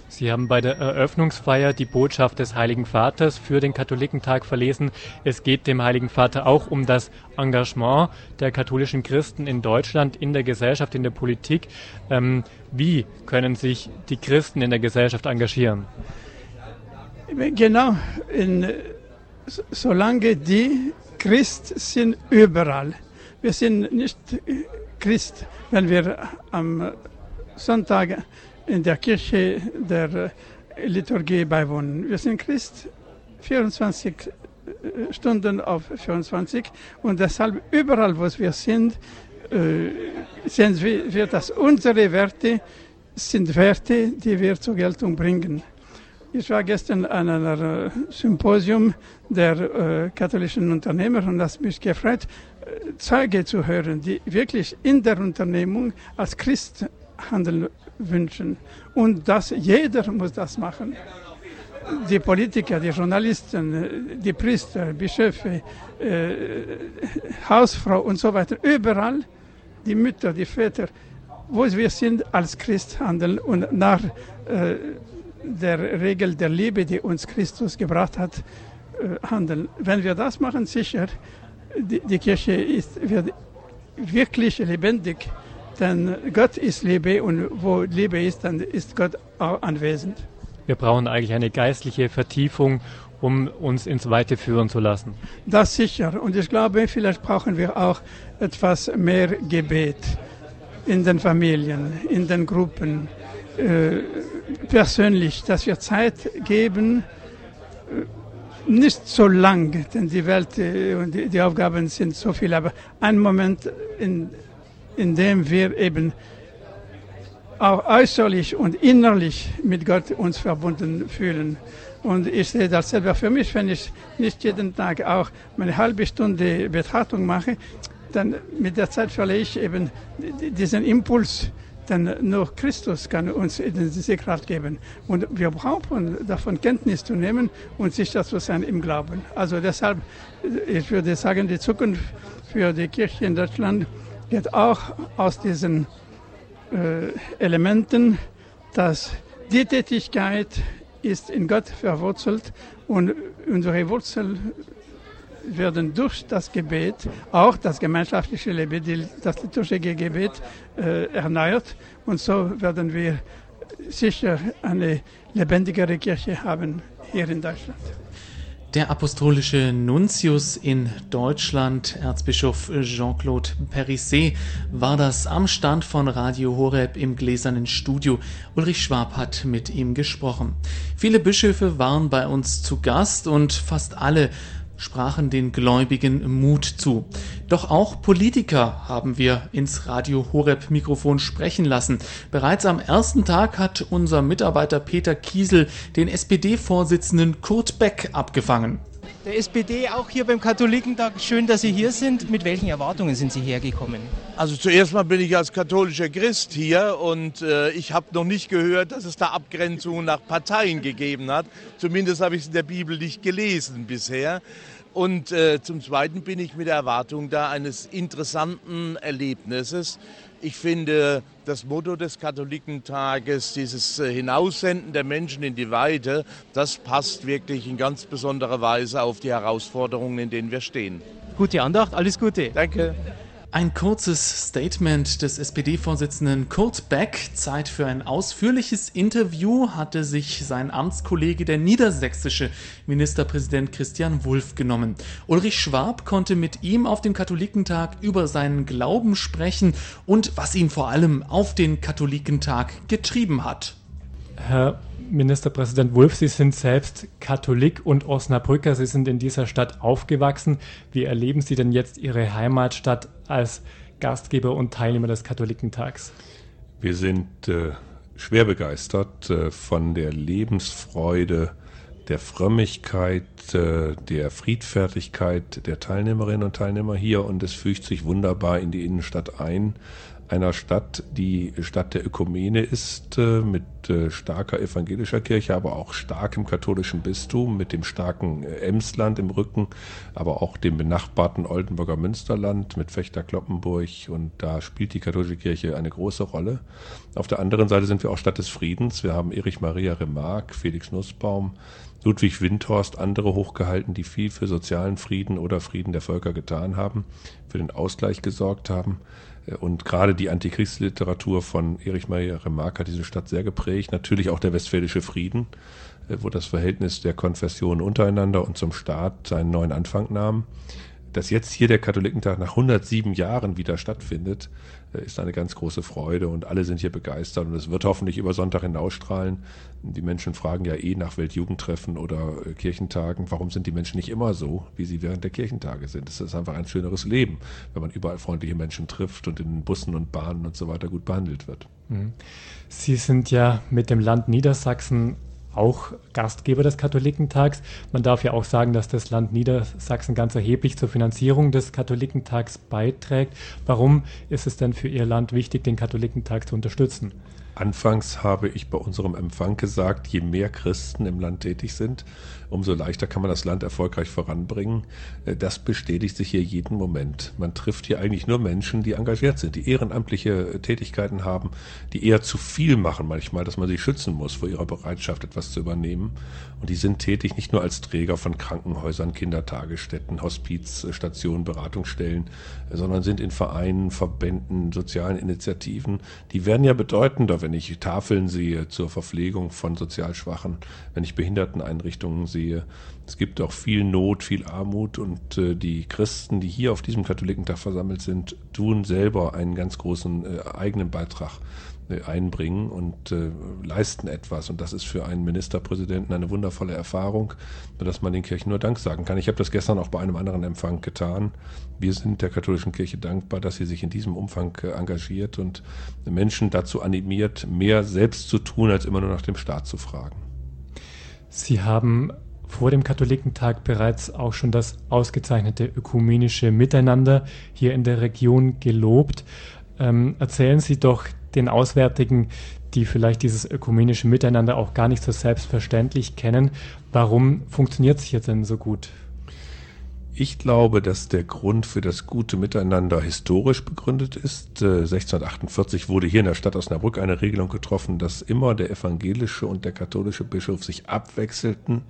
S2: Sie haben bei der Eröffnungsfeier die Botschaft des Heiligen Vaters für den Katholikentag verlesen. Es geht dem Heiligen Vater auch um das Engagement der katholischen Christen in Deutschland, in der Gesellschaft, in der Politik. Ähm, wie können sich die Christen in der Gesellschaft engagieren?
S12: Genau, in, solange die Christ sind überall. Wir sind nicht Christ, wenn wir am Sonntag in der Kirche der Liturgie beiwohnen. Wir sind Christ 24 äh, Stunden auf 24 und deshalb überall, wo wir sind, äh, sehen wir, dass unsere Werte sind Werte, die wir zur Geltung bringen. Ich war gestern an einem Symposium der äh, katholischen Unternehmer und das mich gefreut, äh, Zeuge zu hören, die wirklich in der Unternehmung als Christ handeln wünschen. Und das, jeder muss das machen. Die Politiker, die Journalisten, die Priester, Bischöfe, äh, Hausfrau und so weiter, überall die Mütter, die Väter, wo wir sind als Christ handeln und nach äh, der Regel der Liebe, die uns Christus gebracht hat, äh, handeln. Wenn wir das machen, sicher, die, die Kirche ist, wird wirklich lebendig denn Gott ist Liebe und wo Liebe ist, dann ist Gott auch anwesend.
S2: Wir brauchen eigentlich eine geistliche Vertiefung, um uns ins Weite führen zu lassen.
S12: Das sicher. Und ich glaube, vielleicht brauchen wir auch etwas mehr Gebet in den Familien, in den Gruppen, äh, persönlich, dass wir Zeit geben, äh, nicht so lang, denn die Welt äh, und die, Aufgaben sind so viel, aber einen Moment in indem wir eben auch äußerlich und innerlich mit Gott uns verbunden fühlen. Und ich sehe das selber für mich, wenn ich nicht jeden Tag auch meine halbe Stunde Betrachtung mache, dann mit der Zeit verliere ich eben diesen Impuls, denn nur Christus kann uns diese Kraft geben. Und wir brauchen davon Kenntnis zu nehmen und sicher zu sein im Glauben. Also deshalb, ich würde sagen, die Zukunft für die Kirche in Deutschland geht auch aus diesen äh, Elementen, dass die Tätigkeit ist in Gott verwurzelt und unsere Wurzeln werden durch das Gebet, auch das gemeinschaftliche Leben, das liturgische Gebet äh, erneuert. Und so werden wir sicher eine lebendigere Kirche haben hier in Deutschland.
S1: Der apostolische Nuntius in Deutschland, Erzbischof Jean-Claude Perisset, war das am Stand von Radio Horeb im gläsernen Studio. Ulrich Schwab hat mit ihm gesprochen. Viele Bischöfe waren bei uns zu Gast und fast alle sprachen den Gläubigen Mut zu. Doch auch Politiker haben wir ins Radio Horeb Mikrofon sprechen lassen. Bereits am ersten Tag hat unser Mitarbeiter Peter Kiesel den SPD-Vorsitzenden Kurt Beck abgefangen.
S13: Der SPD auch hier beim Katholikentag. Schön, dass Sie hier sind. Mit welchen Erwartungen sind Sie hergekommen?
S14: Also zuerst mal bin ich als katholischer Christ hier und äh, ich habe noch nicht gehört, dass es da Abgrenzungen nach Parteien gegeben hat. Zumindest habe ich es in der Bibel nicht gelesen bisher. Und äh, zum Zweiten bin ich mit der Erwartung da eines interessanten Erlebnisses. Ich finde das Motto des Katholikentages, dieses äh, Hinaussenden der Menschen in die Weite, das passt wirklich in ganz besonderer Weise auf die Herausforderungen, in denen wir stehen.
S13: Gute Andacht, alles Gute.
S14: Danke.
S1: Ein kurzes Statement des SPD-Vorsitzenden Kurt Beck. Zeit für ein ausführliches Interview hatte sich sein Amtskollege, der niedersächsische Ministerpräsident Christian Wulff, genommen. Ulrich Schwab konnte mit ihm auf dem Katholikentag über seinen Glauben sprechen und was ihn vor allem auf den Katholikentag getrieben hat.
S2: Herr Ministerpräsident Wulff, Sie sind selbst Katholik und Osnabrücker. Sie sind in dieser Stadt aufgewachsen. Wie erleben Sie denn jetzt Ihre Heimatstadt als Gastgeber und Teilnehmer des Katholikentags?
S15: Wir sind äh, schwer begeistert äh, von der Lebensfreude, der Frömmigkeit, äh, der Friedfertigkeit der Teilnehmerinnen und Teilnehmer hier und es fügt sich wunderbar in die Innenstadt ein einer Stadt, die Stadt der Ökumene ist, äh, mit äh, starker evangelischer Kirche, aber auch starkem katholischen Bistum, mit dem starken äh, Emsland im Rücken, aber auch dem benachbarten Oldenburger Münsterland mit Fechter-Kloppenburg und da spielt die katholische Kirche eine große Rolle. Auf der anderen Seite sind wir auch Stadt des Friedens. Wir haben Erich Maria Remarque, Felix Nussbaum, Ludwig Windhorst, andere hochgehalten, die viel für sozialen Frieden oder Frieden der Völker getan haben, für den Ausgleich gesorgt haben. Und gerade die Antikriegsliteratur von Erich Maria Remarque hat diese Stadt sehr geprägt. Natürlich auch der Westfälische Frieden, äh, wo das Verhältnis der Konfessionen untereinander und zum Staat seinen neuen Anfang nahm. Dass jetzt hier der Katholikentag nach 107 Jahren wieder stattfindet, äh, ist eine ganz große Freude und alle sind hier begeistert und es wird hoffentlich über Sonntag hinausstrahlen. Die Menschen fragen ja eh nach Weltjugendtreffen oder äh, Kirchentagen, warum sind die Menschen nicht immer so, wie sie während der Kirchentage sind? Es ist einfach ein schöneres Leben, wenn man überall freundliche Menschen trifft und in Bussen und Bahnen und so weiter gut behandelt wird.
S2: Mhm. Sie sind ja mit dem Land Niedersachsen auch Gastgeber des Katholikentags. Man darf ja auch sagen, dass das Land Niedersachsen ganz erheblich zur Finanzierung des Katholikentags beiträgt. Warum ist es denn für Ihr Land wichtig, den Katholikentag zu unterstützen?
S15: Anfangs habe ich bei unserem Empfang gesagt, je mehr Christen im Land tätig sind, umso leichter kann man das Land erfolgreich voranbringen. Äh, das bestätigt sich hier jeden Moment. Man trifft hier eigentlich nur Menschen, die engagiert sind, die ehrenamtliche Tätigkeiten haben, die eher zu viel machen manchmal, dass man sie schützen muss vor ihrer Bereitschaft, etwas zu übernehmen. Und die sind tätig nicht nur als Träger von Krankenhäusern, Kindertagesstätten, Hospizstationen, Beratungsstellen, sondern sind in Vereinen, Verbänden, sozialen Initiativen. Die werden ja bedeutender, wenn ich Tafeln sehe zur Verpflegung von sozial Schwachen, wenn ich Behinderteneinrichtungen sehe. Es gibt auch viel Not, viel Armut und äh, die Christen, die hier auf diesem Katholikentag versammelt sind, tun selber einen ganz großen äh, eigenen Beitrag äh, einbringen und äh, leisten etwas. Und das ist für einen Ministerpräsidenten eine wundervolle Erfahrung, dass man den Kirchen nur Dank sagen kann. Ich habe das gestern auch bei einem anderen Empfang getan. Wir sind der katholischen Kirche dankbar, dass sie sich in diesem Umfang äh, engagiert und Menschen dazu animiert, mehr selbst zu tun, als immer nur nach dem Staat zu fragen.
S2: Sie haben vor dem Katholikentag bereits auch schon das ausgezeichnete ökumenische Miteinander hier in der Region gelobt. Ähm, erzählen Sie doch den Auswärtigen, die vielleicht dieses ökumenische Miteinander auch gar nicht so selbstverständlich kennen. Warum funktioniert es hier denn so gut?
S15: Ich glaube, dass der Grund für das gute Miteinander historisch begründet ist. 1648 äh, wurde hier in der Stadt Osnabrück eine Regelung getroffen, dass immer der evangelische und der katholische Bischof sich abwechselten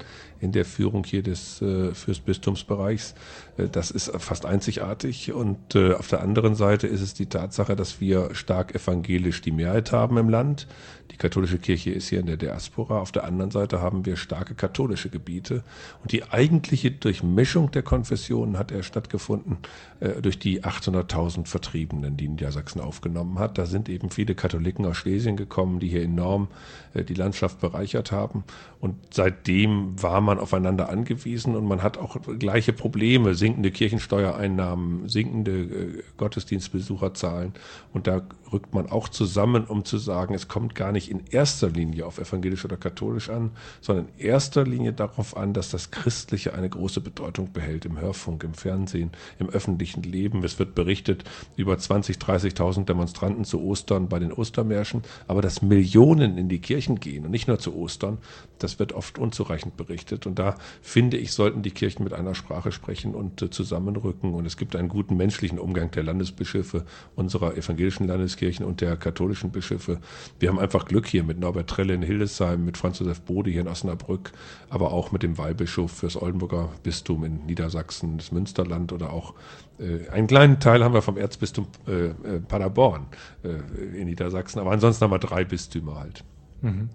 S15: in der Führung hier des äh, Fürstbistumsbereichs. Äh, das ist fast einzigartig. Und auf der anderen Seite ist es die Tatsache, dass wir stark evangelisch die Mehrheit haben im Land. Die katholische Kirche ist hier in der Diaspora. Auf der anderen Seite haben wir starke katholische Gebiete. Und die eigentliche Durchmischung der Konfessionen hat erst stattgefunden äh, durch die 800.000 Vertriebenen, die Niedersachsen aufgenommen hat. Da sind eben viele Katholiken aus Schlesien gekommen, die hier enorm äh, die Landschaft bereichert haben. Und seitdem war man aufeinander angewiesen und man hat auch gleiche Probleme, sinkende Kirchensteuereinnahmen, sinkende äh, Gottesdienstbesucherzahlen. Und da rückt man auch zusammen, um zu sagen, es kommt gar nicht in erster Linie auf evangelisch oder katholisch an, sondern in erster Linie darauf an, dass das Christliche eine große Bedeutung behält im Hörfunk, im Fernsehen, im öffentlichen Leben. Es wird berichtet über 20, 30.000 Demonstranten zu Ostern bei den Ostermärschen, aber dass Millionen in die Kirchen gehen und nicht nur zu Ostern, das wird oft unzureichend berichtet. Und da finde ich, sollten die Kirchen mit einer Sprache sprechen und äh, zusammenrücken. Und es gibt einen guten menschlichen Umgang der Landesbischöfe unserer evangelischen Landeskirchen und der katholischen Bischöfe. Wir haben einfach Glück hier mit Norbert Trelle in Hildesheim, mit Franz Josef Bode hier in Osnabrück, aber auch mit dem Weihbischof fürs Oldenburger Bistum in Niedersachsen, das Münsterland oder auch äh, einen kleinen Teil haben wir vom Erzbistum äh, äh Paderborn äh, in Niedersachsen, aber ansonsten haben wir drei Bistümer halt.
S2: Mhm.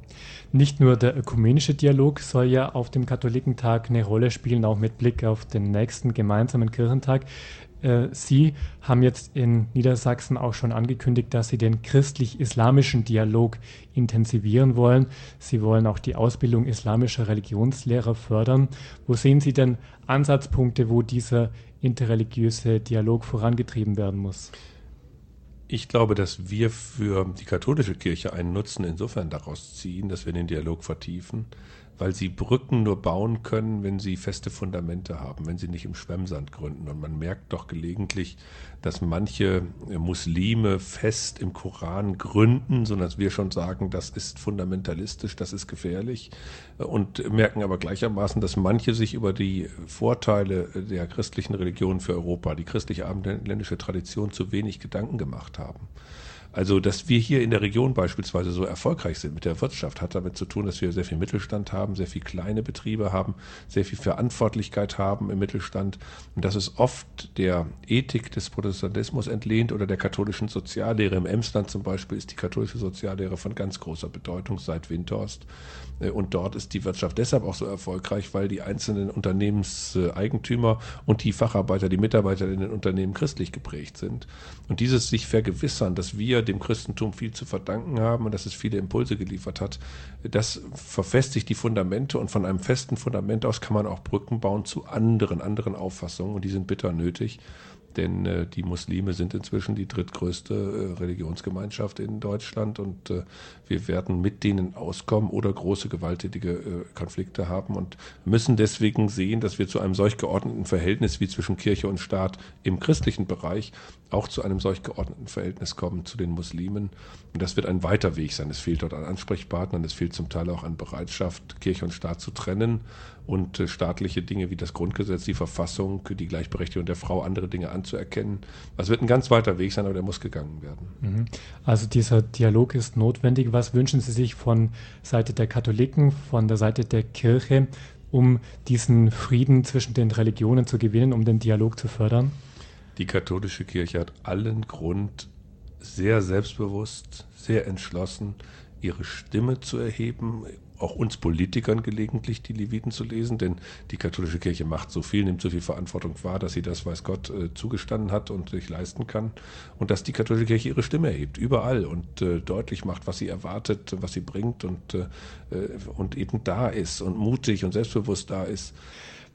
S2: Nicht nur der ökumenische Dialog soll ja auf dem Katholikentag eine Rolle spielen, auch mit Blick auf den nächsten gemeinsamen Kirchentag. Äh, Sie haben jetzt in Niedersachsen auch schon angekündigt, dass Sie den christlich-islamischen Dialog intensivieren wollen. Sie wollen auch die Ausbildung islamischer Religionslehrer fördern. Wo sehen Sie denn Ansatzpunkte, wo dieser interreligiöse Dialog vorangetrieben werden muss?
S15: Ich glaube, dass wir für die katholische Kirche einen Nutzen insofern daraus ziehen, dass wir den Dialog vertiefen, weil sie Brücken nur bauen können, wenn sie feste Fundamente haben, wenn sie nicht im Schwemmsand gründen. Und man merkt doch gelegentlich, dass manche Muslime fest im Koran gründen, sondern dass wir schon sagen, das ist fundamentalistisch, das ist gefährlich. Und merken aber gleichermaßen, dass manche sich über die Vorteile der christlichen Religion für Europa, die christliche abendländische Tradition zu wenig Gedanken gemacht haben. Also, dass wir hier in der Region beispielsweise so erfolgreich sind mit der Wirtschaft, hat damit zu tun, dass wir sehr viel Mittelstand haben, sehr viel kleine Betriebe haben, sehr viel Verantwortlichkeit haben im Mittelstand. Und das ist oft der Ethik des Protestantismus entlehnt oder der katholischen Soziallehre. Im Emsland zum Beispiel ist die katholische Soziallehre von ganz großer Bedeutung seit Windhorst. Äh, und dort ist die Wirtschaft deshalb auch so erfolgreich, weil die einzelnen Unternehmenseigentümer und die Facharbeiter, die Mitarbeiter in den Unternehmen christlich geprägt sind. Und dieses sich vergewissern, dass wir wir dem Christentum viel zu verdanken haben und dass es viele Impulse geliefert hat. Das verfestigt die Fundamente und von einem festen Fundament aus kann man auch Brücken bauen zu anderen, anderen Auffassungen und die sind bitter nötig denn äh, die Muslime sind inzwischen die drittgrößte äh, Religionsgemeinschaft in Deutschland und äh, wir werden mit denen auskommen oder große gewalttätige äh, Konflikte haben und müssen deswegen sehen, dass wir zu einem solch geordneten Verhältnis wie zwischen Kirche und Staat im christlichen Bereich auch zu einem solch geordneten Verhältnis kommen zu den Muslimen. Und das wird ein weiter Weg sein. Es fehlt dort an Ansprechpartnern, es fehlt zum Teil auch an Bereitschaft, Kirche und Staat zu trennen und äh, staatliche Dinge wie das Grundgesetz, die Verfassung, die Gleichberechtigung der Frau, andere Dinge anzuerkennen. Das wird ein ganz weiter Weg sein, aber der muss gegangen werden.
S2: Mhm. Also dieser Dialog ist notwendig. Was wünschen Sie sich von Seite der Katholiken, von der Seite der Kirche, um diesen Frieden zwischen den Religionen zu gewinnen, um den Dialog zu fördern?
S15: Die katholische Kirche hat allen Grund, sehr selbstbewusst, sehr entschlossen, ihre Stimme zu erheben, auch uns Politikern gelegentlich die Leviten zu lesen, denn die katholische Kirche macht so viel, nimmt so viel Verantwortung wahr, dass sie das, weiß Gott, äh, zugestanden hat und sich leisten kann. Und dass die katholische Kirche ihre Stimme erhebt, überall und äh, deutlich macht, was sie erwartet, was sie bringt und, äh, und eben da ist und mutig und selbstbewusst da ist.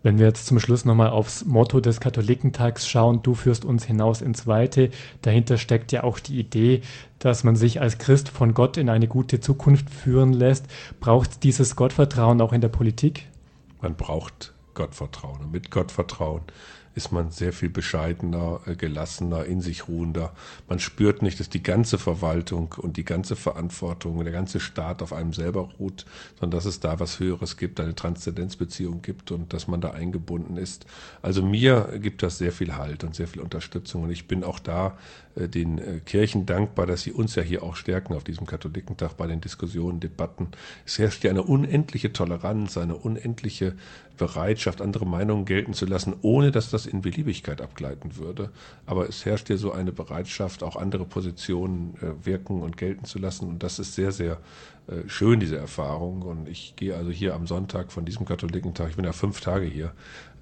S2: Wenn wir jetzt zum Schluss nochmal aufs Motto des Katholikentags schauen, du führst uns hinaus ins Weite, dahinter steckt ja auch die Idee, dass man sich als Christ von Gott in eine gute Zukunft führen lässt. Braucht dieses Gottvertrauen auch in der Politik?
S15: Man braucht Gottvertrauen. Und mit Gottvertrauen ist man sehr viel bescheidener, äh, gelassener, in sich ruhender. Man spürt nicht, dass die ganze Verwaltung und die ganze Verantwortung, der ganze Staat auf einem selber ruht, sondern dass es da was Höheres gibt, eine Transzendenzbeziehung gibt und dass man da eingebunden ist. Also mir gibt das sehr viel Halt und sehr viel Unterstützung und ich bin auch da äh, den äh, Kirchen dankbar, dass sie uns ja hier auch stärken auf diesem Katholikentag bei den Diskussionen, Debatten. Es herrscht ja eine unendliche Toleranz, eine unendliche Bereitschaft, andere Meinungen gelten zu lassen, ohne dass das in Beliebigkeit abgleiten würde. Aber es herrscht ja so eine Bereitschaft, auch andere Positionen äh, wirken und gelten zu lassen. Und das ist sehr, sehr schön, diese Erfahrung. Und ich gehe also hier am Sonntag von diesem Katholikentag, ich bin ja fünf Tage hier,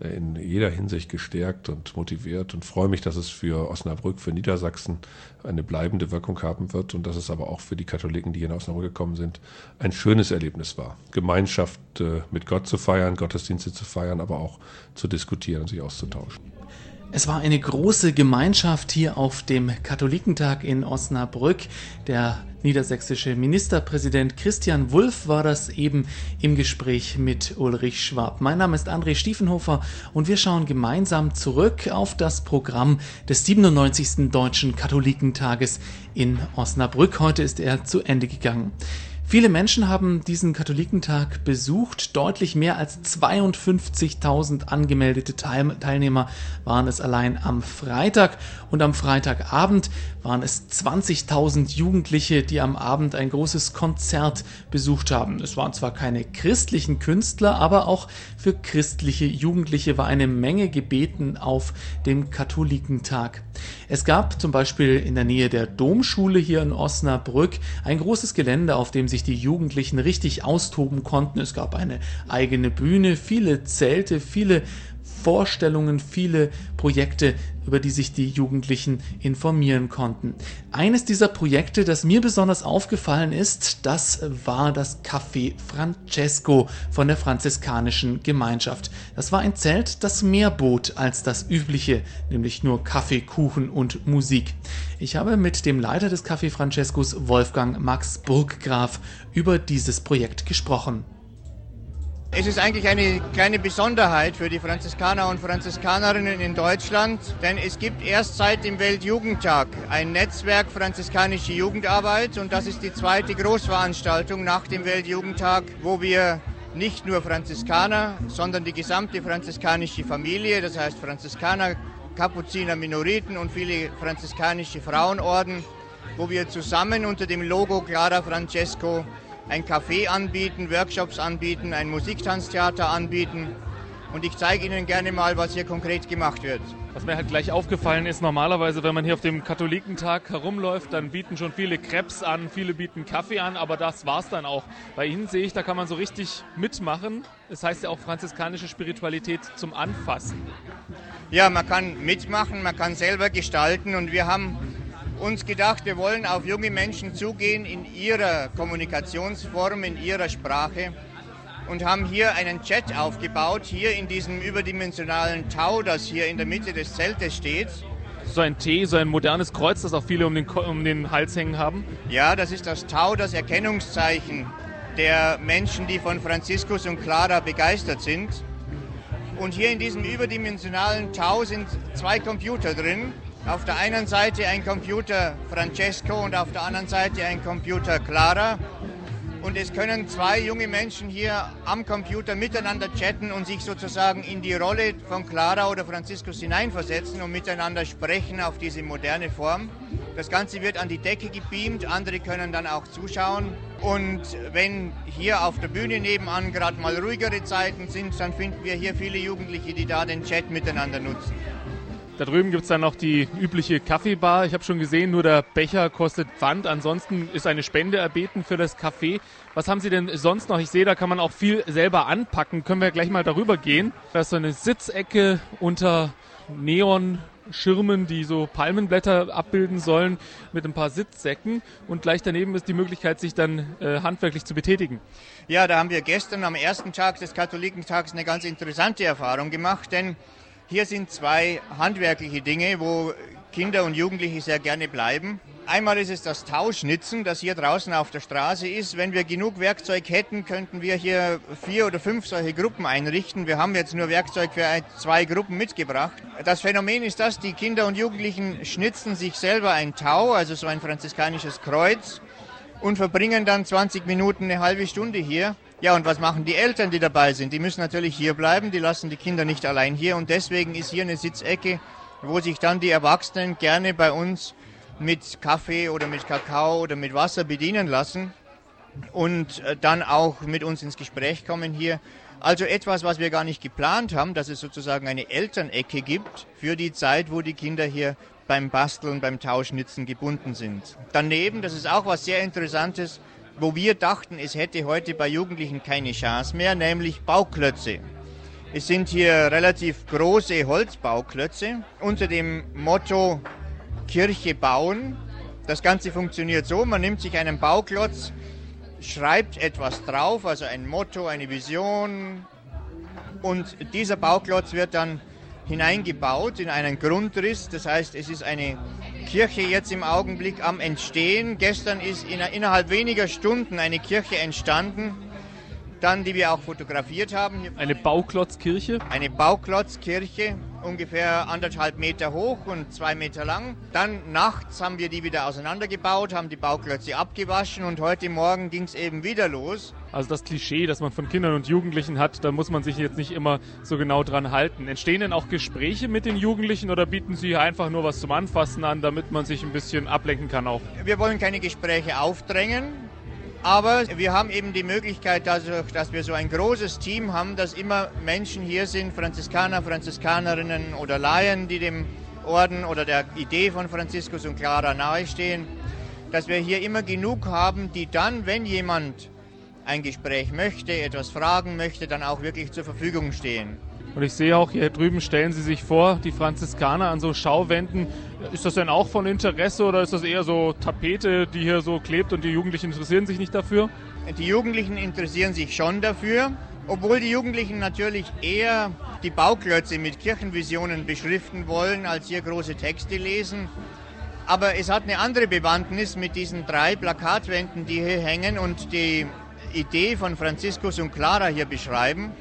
S15: äh, in jeder Hinsicht gestärkt und motiviert und freue mich, dass es für Osnabrück, für Niedersachsen eine bleibende Wirkung haben wird und dass es aber auch für die Katholiken, die hier in Osnabrück gekommen sind, ein schönes Erlebnis war. Gemeinschaft äh, mit Gott zu feiern, Gottesdienste zu feiern, aber auch zu diskutieren und sich auszutauschen.
S1: Es war eine große Gemeinschaft hier auf dem Katholikentag in Osnabrück. Der niedersächsische Ministerpräsident Christian Wulff war das eben im Gespräch mit Ulrich Schwab. Mein Name ist André Stiefenhofer und wir schauen gemeinsam zurück auf das Programm des 97. Deutschen Katholikentages in Osnabrück. Heute ist er zu Ende gegangen. Viele Menschen haben diesen Katholikentag besucht. Deutlich mehr als 52.000 angemeldete Teilnehmer waren es allein am Freitag. Und am Freitagabend waren es 20.000 Jugendliche, die am Abend ein großes Konzert besucht haben. Es waren zwar keine christlichen Künstler, aber auch für christliche Jugendliche war eine Menge gebeten auf dem Katholikentag. Es gab zum Beispiel in der Nähe der Domschule hier in Osnabrück ein großes Gelände, auf dem sich die Jugendlichen richtig austoben konnten. Es gab eine eigene Bühne, viele Zelte, viele Vorstellungen, viele Projekte, über die sich die Jugendlichen informieren konnten. Eines dieser Projekte, das mir besonders aufgefallen ist, das war das Café Francesco von der franziskanischen Gemeinschaft. Das war ein Zelt, das mehr bot als das übliche, nämlich nur Kaffee, Kuchen und Musik. Ich habe mit dem Leiter des Café Francescos, Wolfgang Max Burggraf, über dieses Projekt gesprochen.
S16: Es ist eigentlich eine kleine Besonderheit für die Franziskaner und Franziskanerinnen in Deutschland, denn es gibt erst seit dem Weltjugendtag ein Netzwerk franziskanische Jugendarbeit und das ist die zweite Großveranstaltung nach dem Weltjugendtag, wo wir nicht nur Franziskaner, sondern die gesamte franziskanische Familie, das heißt Franziskaner, Kapuziner, Minoriten und viele franziskanische Frauenorden, wo wir zusammen unter dem Logo Clara Francesco ein Café anbieten, Workshops anbieten, ein Musiktanztheater anbieten. Und ich zeige Ihnen gerne mal, was hier konkret gemacht wird.
S7: Was mir halt gleich aufgefallen ist, normalerweise, wenn man hier auf dem Katholikentag herumläuft, dann bieten schon viele Krebs an, viele bieten Kaffee an, aber das war's dann auch. Bei Ihnen sehe ich, da kann man so richtig mitmachen. Das heißt ja auch franziskanische Spiritualität zum Anfassen.
S16: Ja, man kann mitmachen, man kann selber gestalten und wir haben uns gedacht, wir wollen auf junge Menschen zugehen in ihrer Kommunikationsform, in ihrer Sprache und haben hier einen Chat aufgebaut, hier in diesem überdimensionalen Tau, das hier in der Mitte des Zeltes steht.
S7: So ein T, so ein modernes Kreuz, das auch viele um den, um den Hals hängen haben?
S16: Ja, das ist das Tau, das Erkennungszeichen der Menschen, die von Franziskus und Clara begeistert sind. Und hier in diesem überdimensionalen Tau sind zwei Computer drin. Auf der einen Seite ein Computer Francesco und auf der anderen Seite ein Computer Clara. Und es können zwei junge Menschen hier am Computer miteinander chatten und sich sozusagen in die Rolle von Clara oder Franziskus hineinversetzen und miteinander sprechen auf diese moderne Form. Das Ganze wird an die Decke gebeamt, andere können dann auch zuschauen. Und wenn hier auf der Bühne nebenan gerade mal ruhigere Zeiten sind, dann finden wir hier viele Jugendliche, die da den Chat miteinander nutzen.
S7: Da drüben gibt es dann noch die übliche Kaffeebar. Ich habe schon gesehen, nur der Becher kostet Pfand. Ansonsten ist eine Spende erbeten für das Kaffee. Was haben Sie denn sonst noch? Ich sehe, da kann man auch viel selber anpacken. Können wir gleich mal darüber gehen? Da ist so eine Sitzecke unter Neonschirmen, die so Palmenblätter abbilden sollen, mit ein paar Sitzsäcken. Und gleich daneben ist die Möglichkeit, sich dann äh, handwerklich zu betätigen.
S16: Ja, da haben wir gestern am ersten Tag des Katholikentags eine ganz interessante Erfahrung gemacht, denn hier sind zwei handwerkliche Dinge, wo Kinder und Jugendliche sehr gerne bleiben. Einmal ist es das Tauschnitzen, das hier draußen auf der Straße ist. Wenn wir genug Werkzeug hätten, könnten wir hier vier oder fünf solche Gruppen einrichten. Wir haben jetzt nur Werkzeug für zwei Gruppen mitgebracht. Das Phänomen ist das, die Kinder und Jugendlichen schnitzen sich selber ein Tau, also so ein franziskanisches Kreuz, und verbringen dann 20 Minuten, eine halbe Stunde hier. Ja, und was machen die Eltern, die dabei sind? Die müssen natürlich hier bleiben, die lassen die Kinder nicht allein hier und deswegen ist hier eine Sitzecke, wo sich dann die Erwachsenen gerne bei uns mit Kaffee oder mit Kakao oder mit Wasser bedienen lassen und äh, dann auch mit uns ins Gespräch kommen hier. Also etwas, was wir gar nicht geplant haben, dass es sozusagen eine Elternecke gibt für die Zeit, wo die Kinder hier beim Basteln, beim Tauschnitzen gebunden sind. Daneben, das ist auch was sehr Interessantes, wo wir dachten, es hätte heute bei Jugendlichen keine Chance mehr, nämlich Bauklötze. Es sind hier relativ große Holzbauklötze unter dem Motto Kirche bauen. Das Ganze funktioniert so, man nimmt sich einen Bauklotz, schreibt etwas drauf, also ein Motto, eine Vision und dieser Bauklotz wird dann hineingebaut in einen Grundriss. Das heißt, es ist eine Kirche jetzt im Augenblick am Entstehen. Gestern ist in, innerhalb weniger Stunden eine Kirche entstanden, dann die wir auch fotografiert haben.
S7: Eine Bauklotzkirche?
S16: Eine Bauklotzkirche, ungefähr anderthalb Meter hoch und zwei Meter lang. Dann nachts haben wir die wieder auseinandergebaut, haben die Bauklötze abgewaschen und heute Morgen ging es eben wieder los.
S7: Also das Klischee, das man von Kindern und Jugendlichen hat, da muss man sich jetzt nicht immer so genau dran halten. Entstehen denn auch Gespräche mit den Jugendlichen oder bieten Sie einfach nur was zum Anfassen an, damit man sich ein bisschen ablenken kann auch?
S16: Wir wollen keine Gespräche aufdrängen. Aber wir haben eben die Möglichkeit, dadurch, dass wir so ein großes Team haben, dass immer Menschen hier sind, Franziskaner, Franziskanerinnen oder Laien, die dem Orden oder der Idee von Franziskus und Clara nahestehen, dass wir hier immer genug haben, die dann, wenn jemand ein Gespräch möchte, etwas fragen möchte, dann auch wirklich zur Verfügung stehen.
S7: Und ich sehe auch hier drüben, stellen Sie sich vor, die Franziskaner an so Schauwänden. Ist das denn auch von Interesse oder ist das eher so Tapete, die hier so klebt und die Jugendlichen interessieren sich nicht dafür?
S16: Die Jugendlichen interessieren sich schon dafür, obwohl die Jugendlichen natürlich eher die Bauklötze mit Kirchenvisionen beschriften wollen, als hier große Texte lesen. Aber es hat eine andere Bewandtnis mit diesen drei Plakatwänden, die hier hängen und die Idee von Franziskus und Clara hier beschreiben.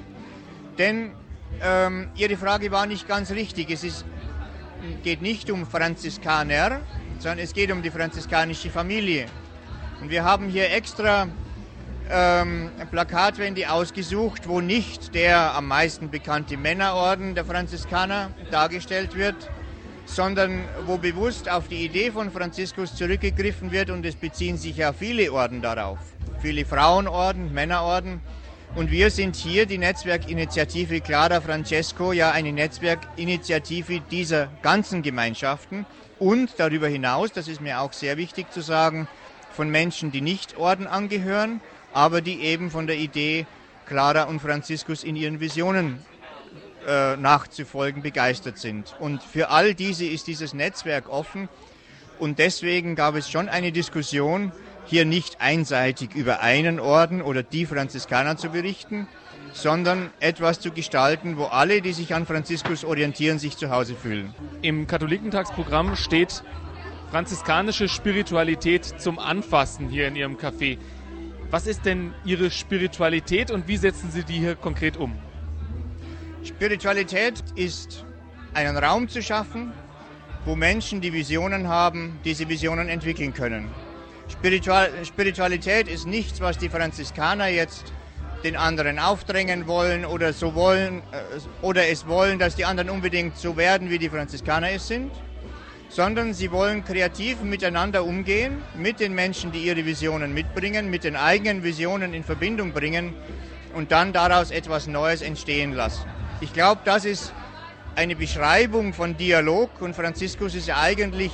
S16: Denn ähm, Ihre Frage war nicht ganz richtig. Es ist, geht nicht um Franziskaner, sondern es geht um die franziskanische Familie. Und wir haben hier extra ähm, Plakatwände ausgesucht, wo nicht der am meisten bekannte Männerorden der Franziskaner dargestellt wird, sondern wo bewusst auf die Idee von Franziskus zurückgegriffen wird und es beziehen sich ja viele Orden darauf. Viele Frauenorden, Männerorden. Und wir sind hier die Netzwerkinitiative Clara Francesco, ja eine Netzwerkinitiative dieser ganzen Gemeinschaften und darüber hinaus, das ist mir auch sehr wichtig zu sagen, von Menschen, die nicht Orden angehören, aber die eben von der Idee Clara und Franziskus in ihren Visionen äh, nachzufolgen begeistert sind. Und für all diese ist dieses Netzwerk offen und deswegen gab es schon eine Diskussion, hier nicht einseitig über einen Orden oder die Franziskaner zu berichten, sondern etwas zu gestalten, wo alle, die sich an Franziskus orientieren, sich zu Hause fühlen.
S7: Im Katholikentagsprogramm steht franziskanische Spiritualität zum Anfassen hier in Ihrem Café. Was ist denn Ihre Spiritualität und wie setzen Sie die hier konkret um?
S16: Spiritualität ist einen Raum zu schaffen, wo Menschen, die Visionen haben, diese Visionen entwickeln können. Spiritual Spiritualität ist nichts, was die Franziskaner jetzt den anderen aufdrängen wollen oder so wollen äh, oder es wollen, dass die anderen unbedingt so werden, wie die Franziskaner es sind, sondern sie wollen kreativ miteinander umgehen, mit den Menschen, die ihre Visionen mitbringen, mit den eigenen Visionen in Verbindung bringen und dann daraus etwas Neues entstehen lassen. Ich glaube, das ist eine Beschreibung von Dialog und Franziskus ist ja eigentlich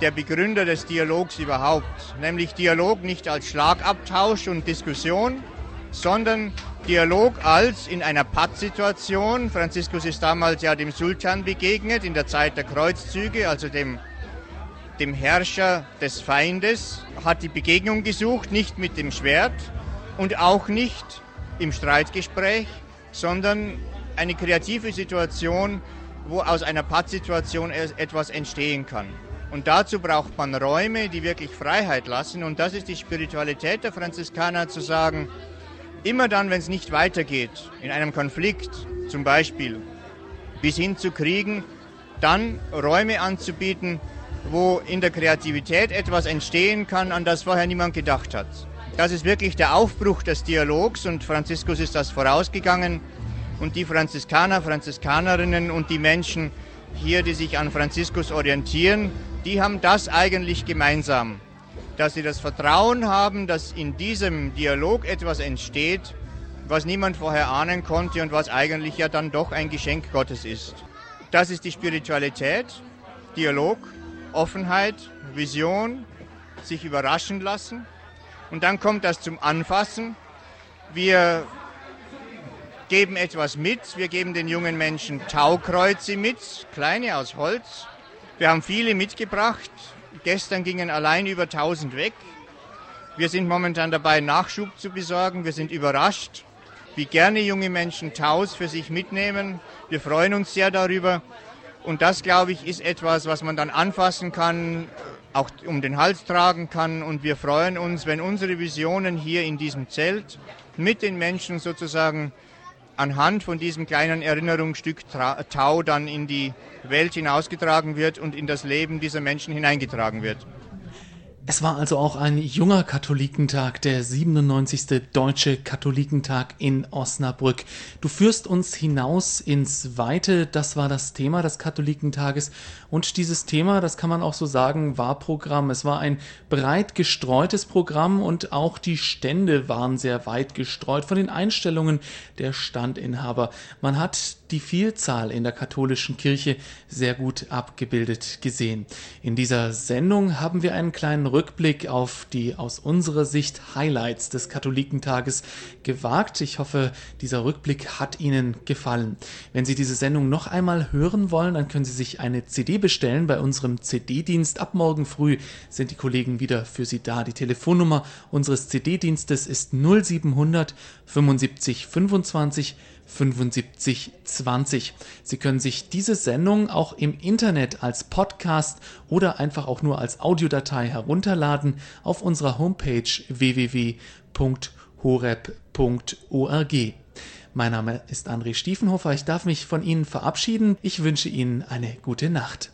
S16: der Begründer des Dialogs überhaupt, nämlich Dialog nicht als Schlagabtausch und Diskussion, sondern Dialog als in einer Pattsituation. Franziskus ist damals ja dem Sultan begegnet in der Zeit der Kreuzzüge, also dem, dem Herrscher des Feindes, hat die Begegnung gesucht, nicht mit dem Schwert und auch nicht im Streitgespräch, sondern eine kreative Situation, wo aus einer Pattsituation etwas entstehen kann. Und dazu braucht man Räume, die wirklich Freiheit lassen. Und das ist die Spiritualität der Franziskaner, zu sagen, immer dann, wenn es nicht weitergeht, in einem Konflikt zum Beispiel, bis hin zu Kriegen, dann Räume anzubieten, wo in der Kreativität etwas entstehen kann, an das vorher niemand gedacht hat. Das ist wirklich der Aufbruch des Dialogs und Franziskus ist das vorausgegangen. Und die Franziskaner, Franziskanerinnen und die Menschen hier, die sich an Franziskus orientieren, die haben das eigentlich gemeinsam, dass sie das Vertrauen haben, dass in diesem Dialog etwas entsteht, was niemand vorher ahnen konnte und was eigentlich ja dann doch ein Geschenk Gottes ist. Das ist die Spiritualität, Dialog, Offenheit, Vision, sich überraschen lassen. Und dann kommt das zum Anfassen. Wir geben etwas mit. Wir geben den jungen Menschen Taukreuze mit, kleine aus Holz. Wir haben viele mitgebracht. Gestern gingen allein über 1000 weg. Wir sind momentan dabei, Nachschub zu besorgen. Wir sind überrascht, wie gerne junge Menschen Taus für sich mitnehmen. Wir freuen uns sehr darüber. Und das, glaube ich, ist etwas, was man dann anfassen kann, auch um den Hals tragen kann. Und wir freuen uns, wenn unsere Visionen hier in diesem Zelt mit den Menschen sozusagen anhand von diesem kleinen Erinnerungsstück Tau dann in die Welt hinausgetragen wird und in das Leben dieser Menschen hineingetragen wird.
S1: Es war also auch ein junger Katholikentag, der 97. Deutsche Katholikentag in Osnabrück. Du führst uns hinaus ins Weite, das war das Thema des Katholikentages. Und dieses Thema, das kann man auch so sagen, war Programm. Es war ein breit gestreutes Programm und auch die Stände waren sehr weit gestreut von den Einstellungen der Standinhaber. Man hat die Vielzahl in der katholischen Kirche sehr gut abgebildet gesehen. In dieser Sendung haben wir einen kleinen Rückblick auf die aus unserer Sicht Highlights des Katholikentages gewagt. Ich hoffe, dieser Rückblick hat Ihnen gefallen. Wenn Sie diese Sendung noch einmal hören wollen, dann können Sie sich eine CD bestellen bei unserem CD-Dienst. Ab morgen früh sind die Kollegen wieder für Sie da. Die Telefonnummer unseres CD-Dienstes ist 0700 75 25 7520. Sie können sich diese Sendung auch im Internet als Podcast oder einfach auch nur als Audiodatei herunterladen auf unserer Homepage www.horeb.org. Mein Name ist André Stiefenhofer. Ich darf mich von Ihnen verabschieden. Ich wünsche Ihnen eine gute Nacht.